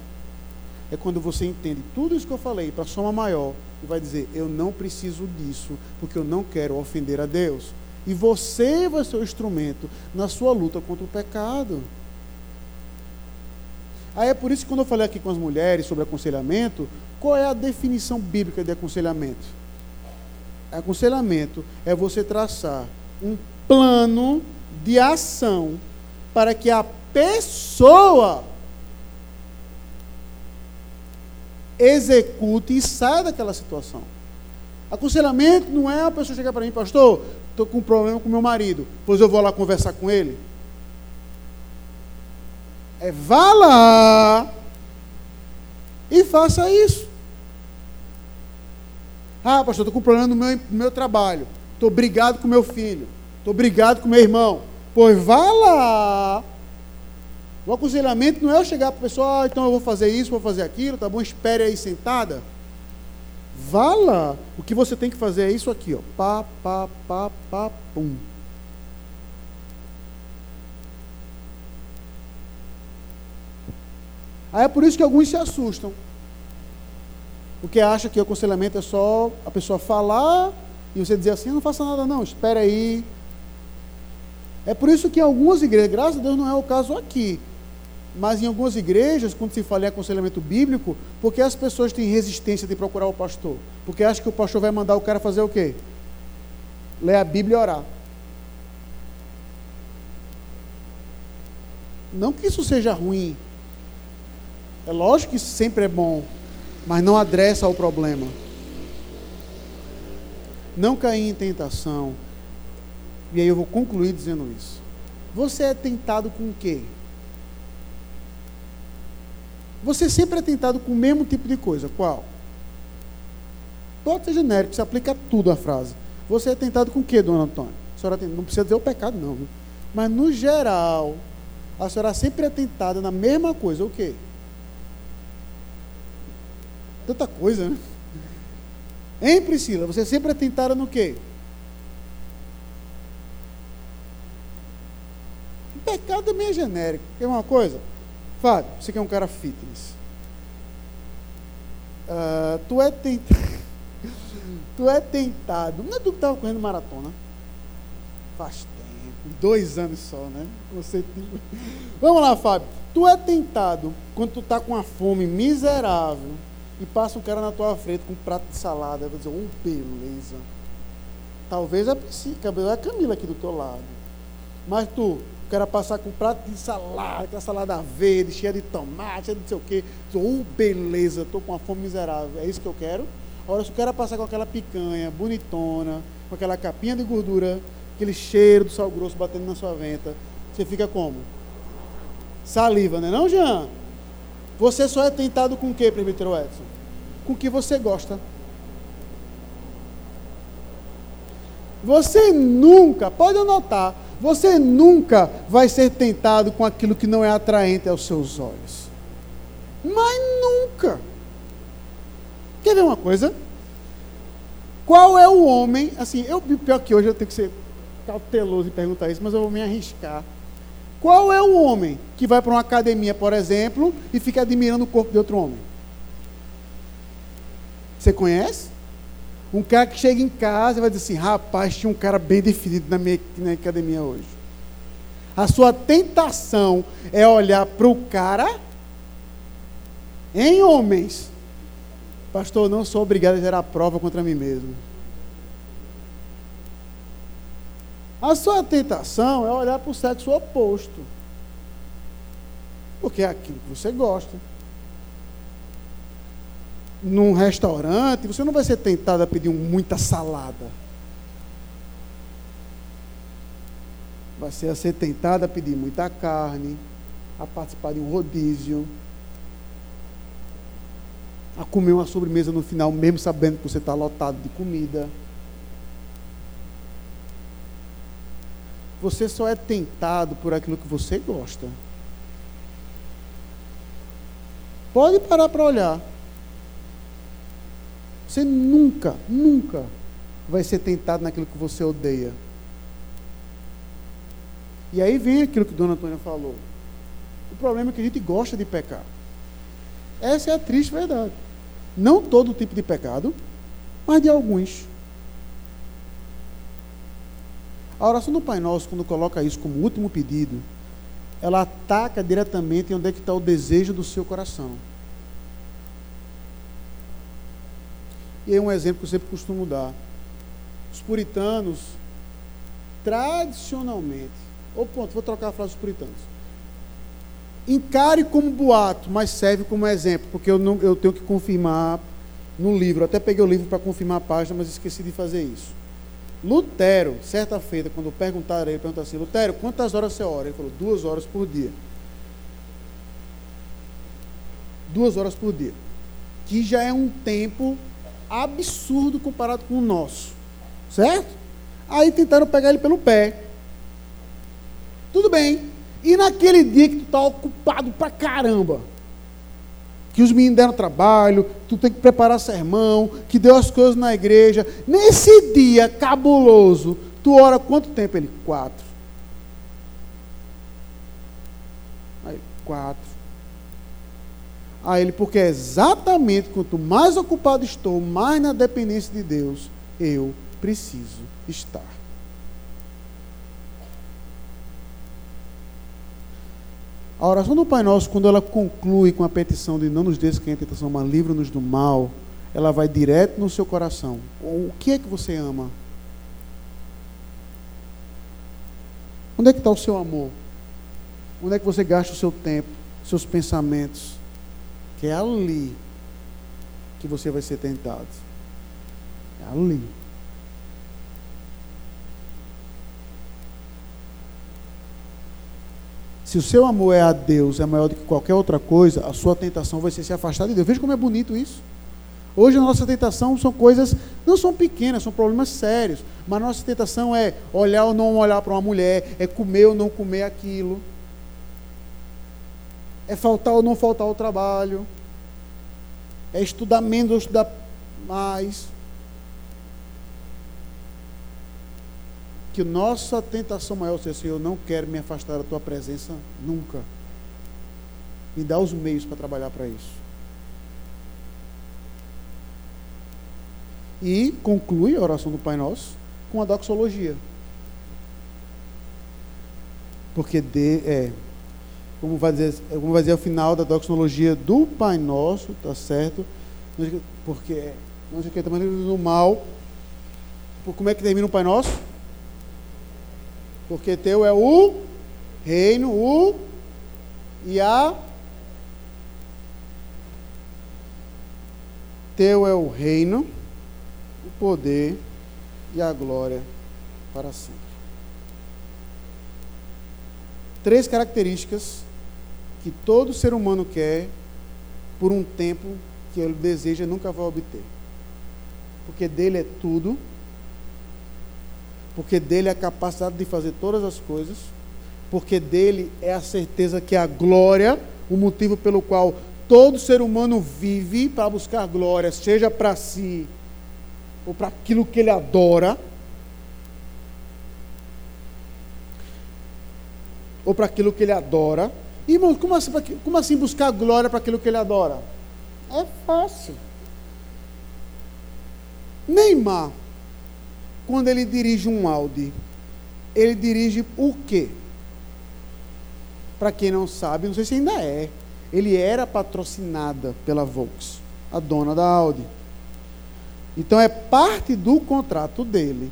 É quando você entende tudo isso que eu falei para soma maior e vai dizer: Eu não preciso disso, porque eu não quero ofender a Deus. E você vai ser o instrumento na sua luta contra o pecado. Aí é por isso que quando eu falei aqui com as mulheres sobre aconselhamento, qual é a definição bíblica de aconselhamento? Aconselhamento é você traçar um plano de ação para que a pessoa execute e saia daquela situação. Aconselhamento não é a pessoa chegar para mim, pastor, estou com um problema com meu marido, pois eu vou lá conversar com ele. É vá lá e faça isso. Ah, pastor, estou com problema no meu, no meu trabalho. Estou brigado com meu filho. Estou brigado com meu irmão. Pois vá lá. O aconselhamento não é eu chegar para a pessoa, ah, então eu vou fazer isso, vou fazer aquilo, tá bom? Espere aí sentada. Vá lá. O que você tem que fazer é isso aqui, ó. Pá, pá, pá, pá, pum. Aí é por isso que alguns se assustam. Porque acha que o aconselhamento é só a pessoa falar e você dizer assim, não faça nada não, espere aí. É por isso que em algumas igrejas, graças a Deus não é o caso aqui, mas em algumas igrejas, quando se fala em aconselhamento bíblico, porque as pessoas têm resistência de procurar o pastor? Porque acham que o pastor vai mandar o cara fazer o quê? Ler a Bíblia e orar. Não que isso seja ruim. É lógico que isso sempre é bom, mas não adressa ao problema. Não cair em tentação. E aí eu vou concluir dizendo isso. Você é tentado com o quê? Você sempre é tentado com o mesmo tipo de coisa. Qual? Pode ser genérico, se aplica a tudo a frase. Você é tentado com o que, dona Antônia? A senhora tem, não precisa dizer o pecado, não. Mas no geral, a senhora sempre é tentada na mesma coisa. O quê? Tanta coisa, né? Hein, Priscila? Você sempre é tentada no quê? O pecado é genérico. Quer uma coisa? Fábio, você que é um cara fitness. Uh, tu é tentado. tu é tentado. Não é tu que estava correndo maratona. Faz tempo. Dois anos só, né? Você... Vamos lá, Fábio. Tu é tentado quando tu está com uma fome miserável e passa um cara na tua frente com um prato de salada. Vai dizer, oh, beleza. Talvez a Priscila, é a Camila aqui do teu lado. Mas tu, o cara passar com um prato de salada, aquela salada verde, cheia de tomate, cheia de não sei o quê. Oh, beleza, estou com uma fome miserável. É isso que eu quero? Agora, se o cara passar com aquela picanha bonitona, com aquela capinha de gordura, aquele cheiro do sal grosso batendo na sua venta, você fica como? Saliva, não é não, Jean? Você só é tentado com o que, presbítero Edson? Com o que você gosta. Você nunca, pode anotar, você nunca vai ser tentado com aquilo que não é atraente aos seus olhos. Mas nunca. Quer ver uma coisa? Qual é o homem, assim, eu pior que hoje eu tenho que ser cauteloso em perguntar isso, mas eu vou me arriscar. Qual é o homem que vai para uma academia, por exemplo, e fica admirando o corpo de outro homem? Você conhece? Um cara que chega em casa e vai dizer assim: rapaz, tinha um cara bem definido na minha na academia hoje. A sua tentação é olhar para o cara em homens. Pastor, não sou obrigado a gerar prova contra mim mesmo. A sua tentação é olhar para o sexo oposto. Porque é aquilo que você gosta num restaurante, você não vai ser tentado a pedir muita salada. Vai ser a ser tentado a pedir muita carne, a participar de um rodízio, a comer uma sobremesa no final, mesmo sabendo que você está lotado de comida. Você só é tentado por aquilo que você gosta. Pode parar para olhar. Você nunca, nunca vai ser tentado naquilo que você odeia. E aí vem aquilo que Dona Antônia falou. O problema é que a gente gosta de pecar. Essa é a triste verdade. Não todo tipo de pecado, mas de alguns. A oração do Pai Nosso, quando coloca isso como último pedido, ela ataca diretamente onde é que está o desejo do seu coração. E é um exemplo que eu sempre costumo dar. Os puritanos, tradicionalmente, ou ponto, vou trocar a frase dos puritanos. Encare como boato, mas serve como exemplo, porque eu, não, eu tenho que confirmar no livro. Até peguei o livro para confirmar a página, mas esqueci de fazer isso. Lutero, certa feita, quando perguntaram ele, perguntou assim: Lutero, quantas horas você ora? Ele falou: duas horas por dia. Duas horas por dia. Que já é um tempo absurdo comparado com o nosso. Certo? Aí tentaram pegar ele pelo pé. Tudo bem. E naquele dia que tu está ocupado pra caramba, que os meninos deram trabalho, tu tem que preparar sermão, que deu as coisas na igreja. Nesse dia cabuloso, tu ora quanto tempo? Ele, quatro. Aí, quatro. Aí ele, porque exatamente quanto mais ocupado estou, mais na dependência de Deus, eu preciso estar. A oração do Pai Nosso, quando ela conclui com a petição de não nos deixe que a tentação, mas livra-nos do mal, ela vai direto no seu coração. O que é que você ama? Onde é que está o seu amor? Onde é que você gasta o seu tempo, seus pensamentos? Que é ali que você vai ser tentado. É ali. Se o seu amor é a Deus, é maior do que qualquer outra coisa, a sua tentação vai ser se afastar de Deus. Veja como é bonito isso. Hoje a nossa tentação são coisas, não são pequenas, são problemas sérios. Mas a nossa tentação é olhar ou não olhar para uma mulher, é comer ou não comer aquilo. É faltar ou não faltar ao trabalho. É estudar menos ou estudar mais. Que nossa tentação maior seja, Senhor, eu não quero me afastar da tua presença nunca. Me dá os meios para trabalhar para isso. E conclui a oração do Pai Nosso com a doxologia. Porque de, é, como vai dizer, como vai dizer ao final da doxologia do Pai Nosso, tá certo? Porque o que também no mal. Como é que termina o Pai Nosso? Porque teu é o reino, o e a Teu é o reino, o poder e a glória para sempre. Três características que todo ser humano quer por um tempo que ele deseja nunca vai obter. Porque dele é tudo porque dele é a capacidade de fazer todas as coisas, porque dele é a certeza que a glória, o motivo pelo qual todo ser humano vive para buscar glória, seja para si ou para aquilo que ele adora, ou para aquilo que ele adora. Irmão, como assim, como assim buscar glória para aquilo que ele adora? É fácil. Neymar quando ele dirige um Audi, ele dirige o quê? Para quem não sabe, não sei se ainda é. Ele era patrocinada pela Volks, a dona da Audi. Então é parte do contrato dele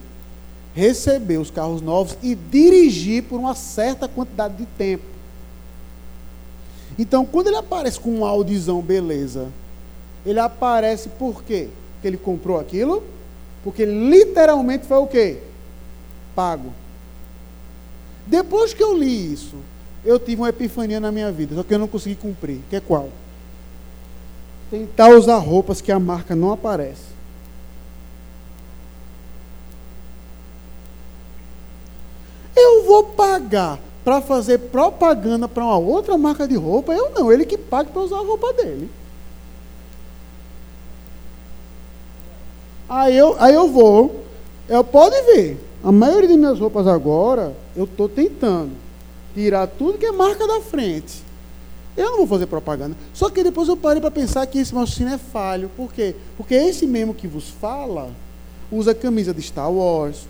receber os carros novos e dirigir por uma certa quantidade de tempo. Então, quando ele aparece com um Audizão, beleza, ele aparece por quê? Porque ele comprou aquilo porque literalmente foi o quê? Pago. Depois que eu li isso, eu tive uma epifania na minha vida, só que eu não consegui cumprir. Que é qual? Tentar usar roupas que a marca não aparece. Eu vou pagar para fazer propaganda para uma outra marca de roupa, eu não, ele que paga para usar a roupa dele. Aí eu, aí eu vou, eu pode ver, a maioria de minhas roupas agora, eu estou tentando tirar tudo que é marca da frente. Eu não vou fazer propaganda. Só que depois eu parei para pensar que esse raciocínio é falho. Por quê? Porque esse mesmo que vos fala usa camisa de Star Wars.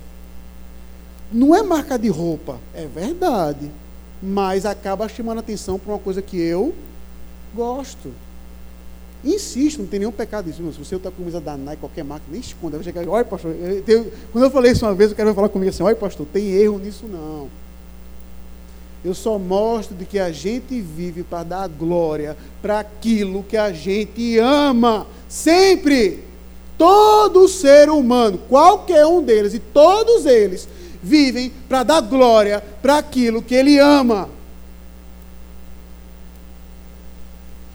Não é marca de roupa, é verdade. Mas acaba chamando atenção para uma coisa que eu gosto. Insisto, não tem nenhum pecado nisso. Se você está com camisa da Nike, qualquer marca, nem esconda. Chegar, olha, pastor. Eu, quando eu falei isso uma vez, o cara falar comigo assim: olha, pastor, tem erro nisso não. Eu só mostro de que a gente vive para dar glória para aquilo que a gente ama. Sempre. Todo ser humano, qualquer um deles, e todos eles, vivem para dar glória para aquilo que ele ama.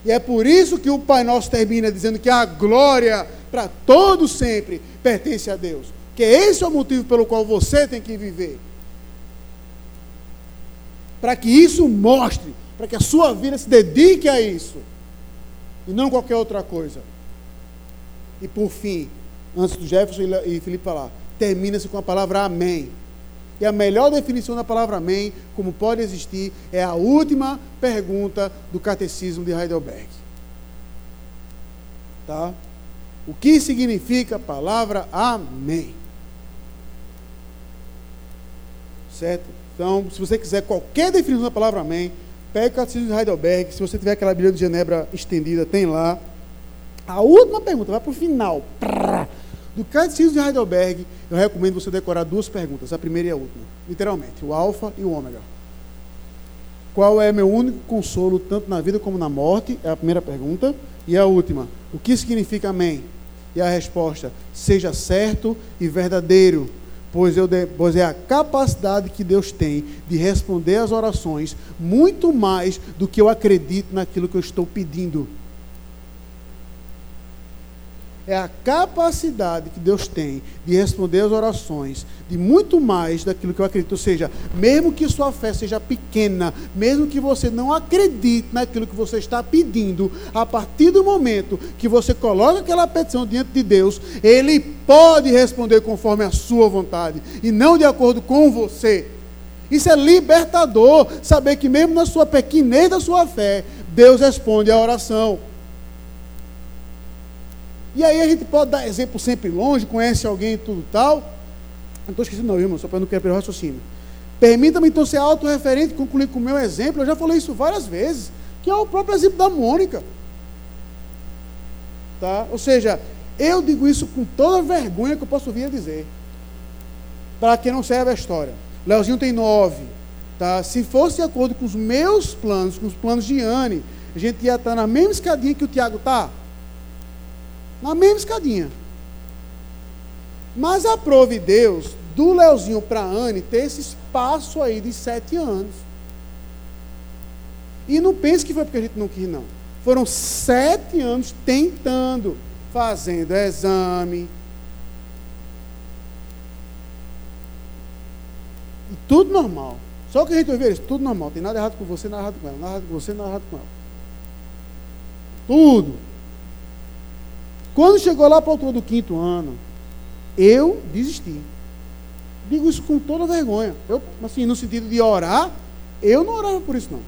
E é por isso que o Pai Nosso termina dizendo que a glória para todos sempre pertence a Deus. Que esse é o motivo pelo qual você tem que viver para que isso mostre, para que a sua vida se dedique a isso, e não qualquer outra coisa. E por fim, antes do Jefferson e Felipe falar, termina-se com a palavra amém. E a melhor definição da palavra amém, como pode existir, é a última pergunta do catecismo de Heidelberg. Tá? O que significa a palavra amém? Certo? Então, se você quiser qualquer definição da palavra amém, pegue o Catecismo de Heidelberg. Se você tiver aquela Bíblia de Genebra estendida, tem lá. A última pergunta, vai para o final. Do Catecismo de Heidelberg, eu recomendo você decorar duas perguntas, a primeira e a última. Literalmente, o alfa e o ômega. Qual é meu único consolo, tanto na vida como na morte? É a primeira pergunta. E a última, o que significa amém? E a resposta, seja certo e verdadeiro pois, eu, pois é a capacidade que Deus tem de responder às orações muito mais do que eu acredito naquilo que eu estou pedindo é a capacidade que Deus tem de responder às orações de muito mais daquilo que eu acredito. Ou seja, mesmo que sua fé seja pequena, mesmo que você não acredite naquilo que você está pedindo, a partir do momento que você coloca aquela petição diante de Deus, Ele pode responder conforme a sua vontade e não de acordo com você. Isso é libertador, saber que mesmo na sua pequenez da sua fé, Deus responde à oração. E aí a gente pode dar exemplo sempre longe, conhece alguém e tudo tal. Não estou esquecendo não, irmão, só para não quebrar o raciocínio. Permita-me então ser autorreferente e concluir com o meu exemplo. Eu já falei isso várias vezes, que é o próprio exemplo da Mônica. Tá? Ou seja, eu digo isso com toda vergonha que eu posso vir a dizer. Para quem não serve a história. Leozinho tem nove. Tá? Se fosse de acordo com os meus planos, com os planos de Anne, a gente ia estar na mesma escadinha que o Tiago está. Na mesma escadinha. Mas aprove Deus do Leozinho para Anne ter esse espaço aí de sete anos. E não pense que foi porque a gente não quis, não. Foram sete anos tentando, fazendo exame. E tudo normal. Só que a gente ouviu isso, tudo normal. Tem nada errado com você, nada errado com ela. Nada errado com você, nada errado com ela. Tudo. Quando chegou lá para a altura do quinto ano, eu desisti. Digo isso com toda vergonha. Eu, assim, no sentido de orar, eu não orava por isso, não.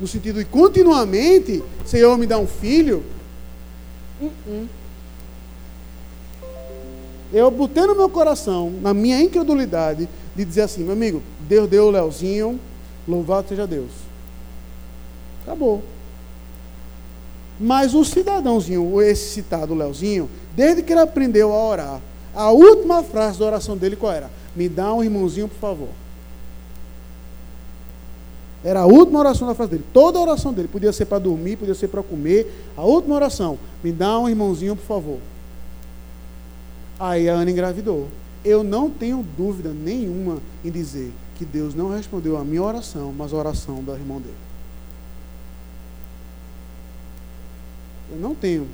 No sentido de continuamente, Senhor, me dá um filho. Uh -uh. Eu botei no meu coração, na minha incredulidade, de dizer assim, meu amigo, Deus deu o Leozinho, louvado seja Deus. Acabou. Mas o cidadãozinho, esse citado Leozinho, desde que ele aprendeu a orar, a última frase da oração dele qual era? Me dá um irmãozinho, por favor. Era a última oração da frase dele. Toda a oração dele. Podia ser para dormir, podia ser para comer. A última oração. Me dá um irmãozinho, por favor. Aí a Ana engravidou. Eu não tenho dúvida nenhuma em dizer que Deus não respondeu a minha oração, mas a oração do irmão dele. Eu não tenho.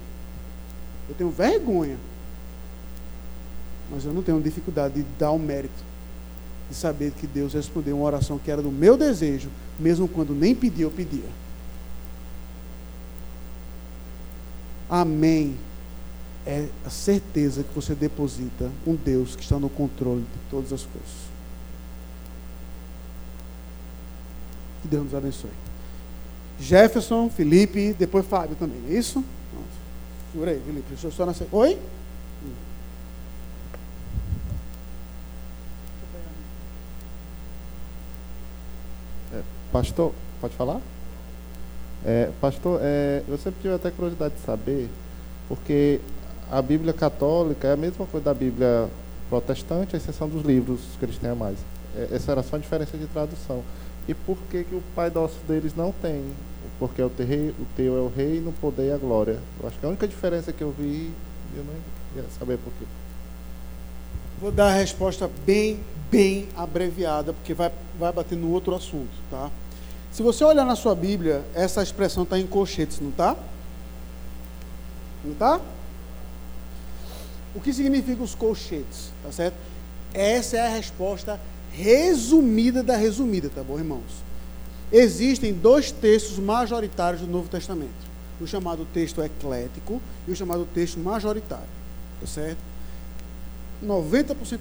Eu tenho vergonha. Mas eu não tenho dificuldade de dar o mérito. de saber que Deus respondeu uma oração que era do meu desejo, mesmo quando nem pedi, eu pedia. Amém. É a certeza que você deposita um Deus que está no controle de todas as coisas. Que Deus nos abençoe. Jefferson, Felipe, depois Fábio também, é isso? Segura aí, Felipe. Deixa eu só nascer. Oi? É, pastor, pode falar? É, pastor, é, eu sempre tive até curiosidade de saber, porque a Bíblia católica é a mesma coisa da Bíblia protestante, a exceção dos livros que eles têm a mais. É, essa era só a diferença de tradução. E por que, que o Pai Nosso deles não tem? Porque o, terrei, o teu é o rei, no poder e a glória. Eu acho que a única diferença que eu vi, eu não ia saber por quê. Vou dar a resposta bem, bem abreviada, porque vai, vai bater no outro assunto, tá? Se você olhar na sua Bíblia, essa expressão está em colchetes, não está? Não está? O que significa os colchetes, tá certo? Essa é a resposta resumida da resumida, tá bom, irmãos? Existem dois textos majoritários do Novo Testamento: o chamado texto eclético e o chamado texto majoritário, tá certo? 90%,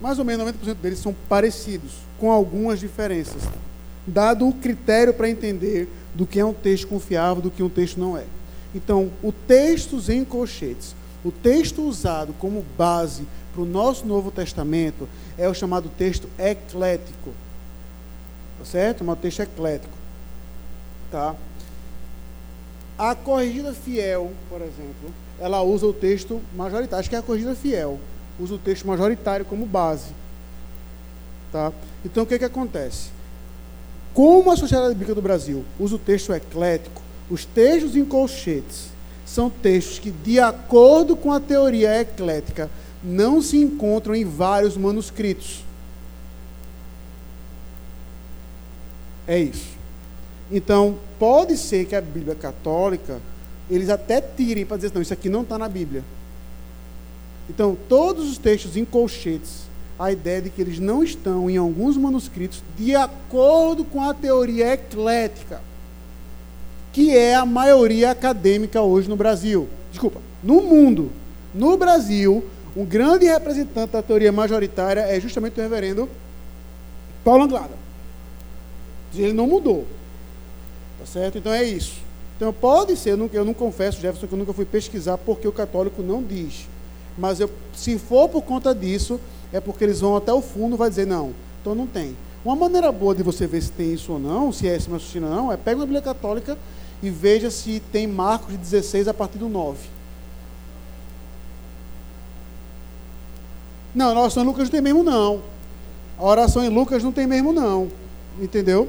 mais ou menos 90% deles são parecidos, com algumas diferenças, dado o critério para entender do que é um texto confiável, do que um texto não é. Então, o texto em colchetes, o texto usado como base para o nosso Novo Testamento é o chamado texto eclético. Tá certo? Um texto eclético. Tá? A corrigida fiel, por exemplo, ela usa o texto majoritário. Acho que é a corrigida fiel. Usa o texto majoritário como base. Tá? Então, o que, que acontece? Como a Sociedade Bíblica do Brasil usa o texto eclético, os textos em colchetes são textos que, de acordo com a teoria eclética, não se encontram em vários manuscritos. É isso. Então, pode ser que a Bíblia católica, eles até tirem para dizer, não, isso aqui não está na Bíblia. Então, todos os textos em colchetes, a ideia de que eles não estão em alguns manuscritos de acordo com a teoria eclética, que é a maioria acadêmica hoje no Brasil. Desculpa, no mundo. No Brasil, um grande representante da teoria majoritária é justamente o reverendo Paulo Anglada. Ele não mudou. Tá certo? Então é isso. Então pode ser, eu não, eu não confesso, Jefferson, que eu nunca fui pesquisar porque o católico não diz. Mas eu, se for por conta disso, é porque eles vão até o fundo e vai dizer, não, então não tem. Uma maneira boa de você ver se tem isso ou não, se é esse ou não, é pega uma Bíblia Católica e veja se tem Marcos de 16 a partir do 9. Não, a oração em Lucas não tem mesmo não. A oração em Lucas não tem mesmo não. Entendeu?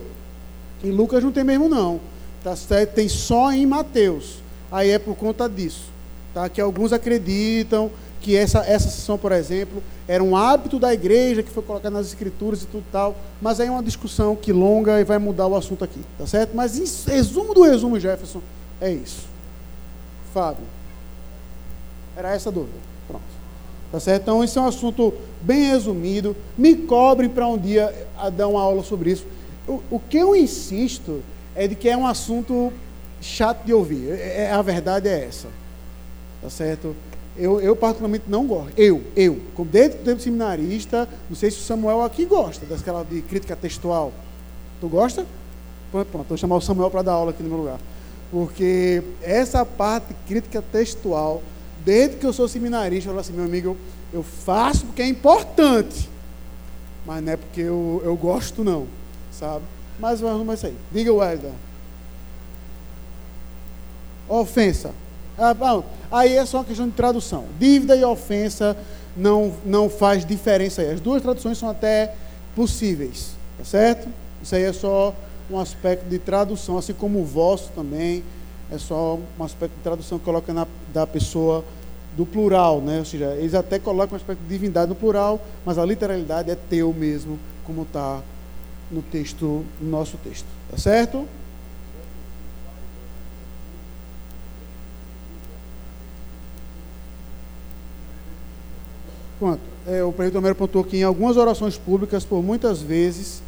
Em Lucas não tem mesmo não. Tá certo? Tem só em Mateus. Aí é por conta disso. Tá? Que alguns acreditam que essa, essa sessão, por exemplo, era um hábito da igreja que foi colocado nas escrituras e tudo tal. Mas aí é uma discussão que longa e vai mudar o assunto aqui. Tá certo? Mas em resumo do resumo, Jefferson, é isso. Fábio. Era essa a dúvida. Pronto. Tá certo? Então, isso é um assunto bem resumido. Me cobrem para um dia a dar uma aula sobre isso. O, o, que eu insisto é de que é um assunto chato de ouvir. É, é, a verdade é essa. Tá certo? Eu, eu particularmente não gosto. Eu, eu, desde o tempo seminarista, não sei se o Samuel aqui gosta daquela de crítica textual. Tu gosta? Pronto, vou chamar o Samuel para dar aula aqui no meu lugar. Porque essa parte de crítica textual, desde que eu sou seminarista, eu falo assim, meu amigo, eu, eu faço porque é importante. Mas não é porque eu, eu gosto, não sabe? Mas vamos isso aí. Diga o Wesley. Ofensa. Ah, bom, aí é só uma questão de tradução. Dívida e ofensa não, não faz diferença aí. As duas traduções são até possíveis, tá certo? Isso aí é só um aspecto de tradução, assim como o vosso também é só um aspecto de tradução que coloca na, da pessoa do plural, né? Ou seja, eles até colocam um aspecto de divindade no plural, mas a literalidade é teu mesmo, como está no texto, no nosso texto. Tá certo? Quanto? é, o prefeito Romero pontuou que em algumas orações públicas, por muitas vezes,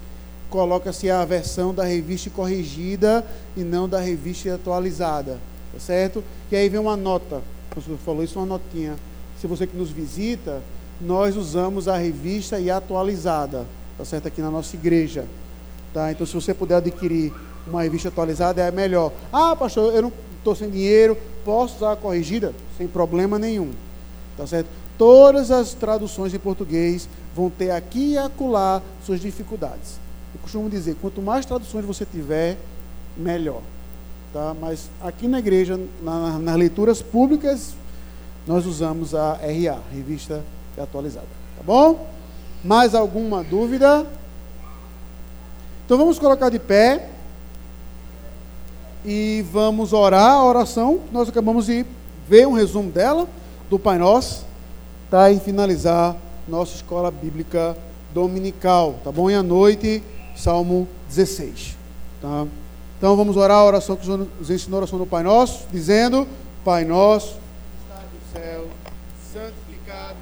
coloca-se a versão da revista corrigida e não da revista atualizada, tá certo? E aí vem uma nota, senhor falou isso, uma notinha. Se você que nos visita, nós usamos a revista e atualizada, tá certo? Aqui na nossa igreja, tá? Então, se você puder adquirir uma revista atualizada, é melhor. Ah, pastor, eu não estou sem dinheiro, posso usar a corrigida? Sem problema nenhum, tá certo? Todas as traduções em português vão ter aqui e acolá suas dificuldades. Eu costumo dizer, quanto mais traduções você tiver, melhor. Tá? Mas aqui na igreja, na, nas leituras públicas, nós usamos a RA, Revista Atualizada. Tá bom? Mais alguma dúvida? Então vamos colocar de pé e vamos orar a oração. Nós acabamos de ver um resumo dela, do Pai Nosso tá? e finalizar nossa escola bíblica dominical, tá bom? E à noite, Salmo 16, tá? Então vamos orar a oração que nos ensinou a oração do Pai Nosso, dizendo: Pai Nosso, que no céu, santificado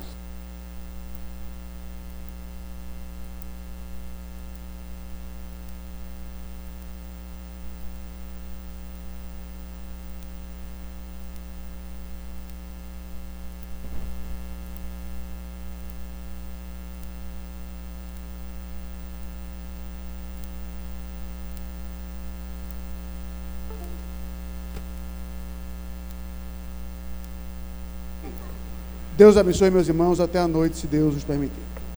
Deus abençoe meus irmãos até a noite, se Deus nos permitir.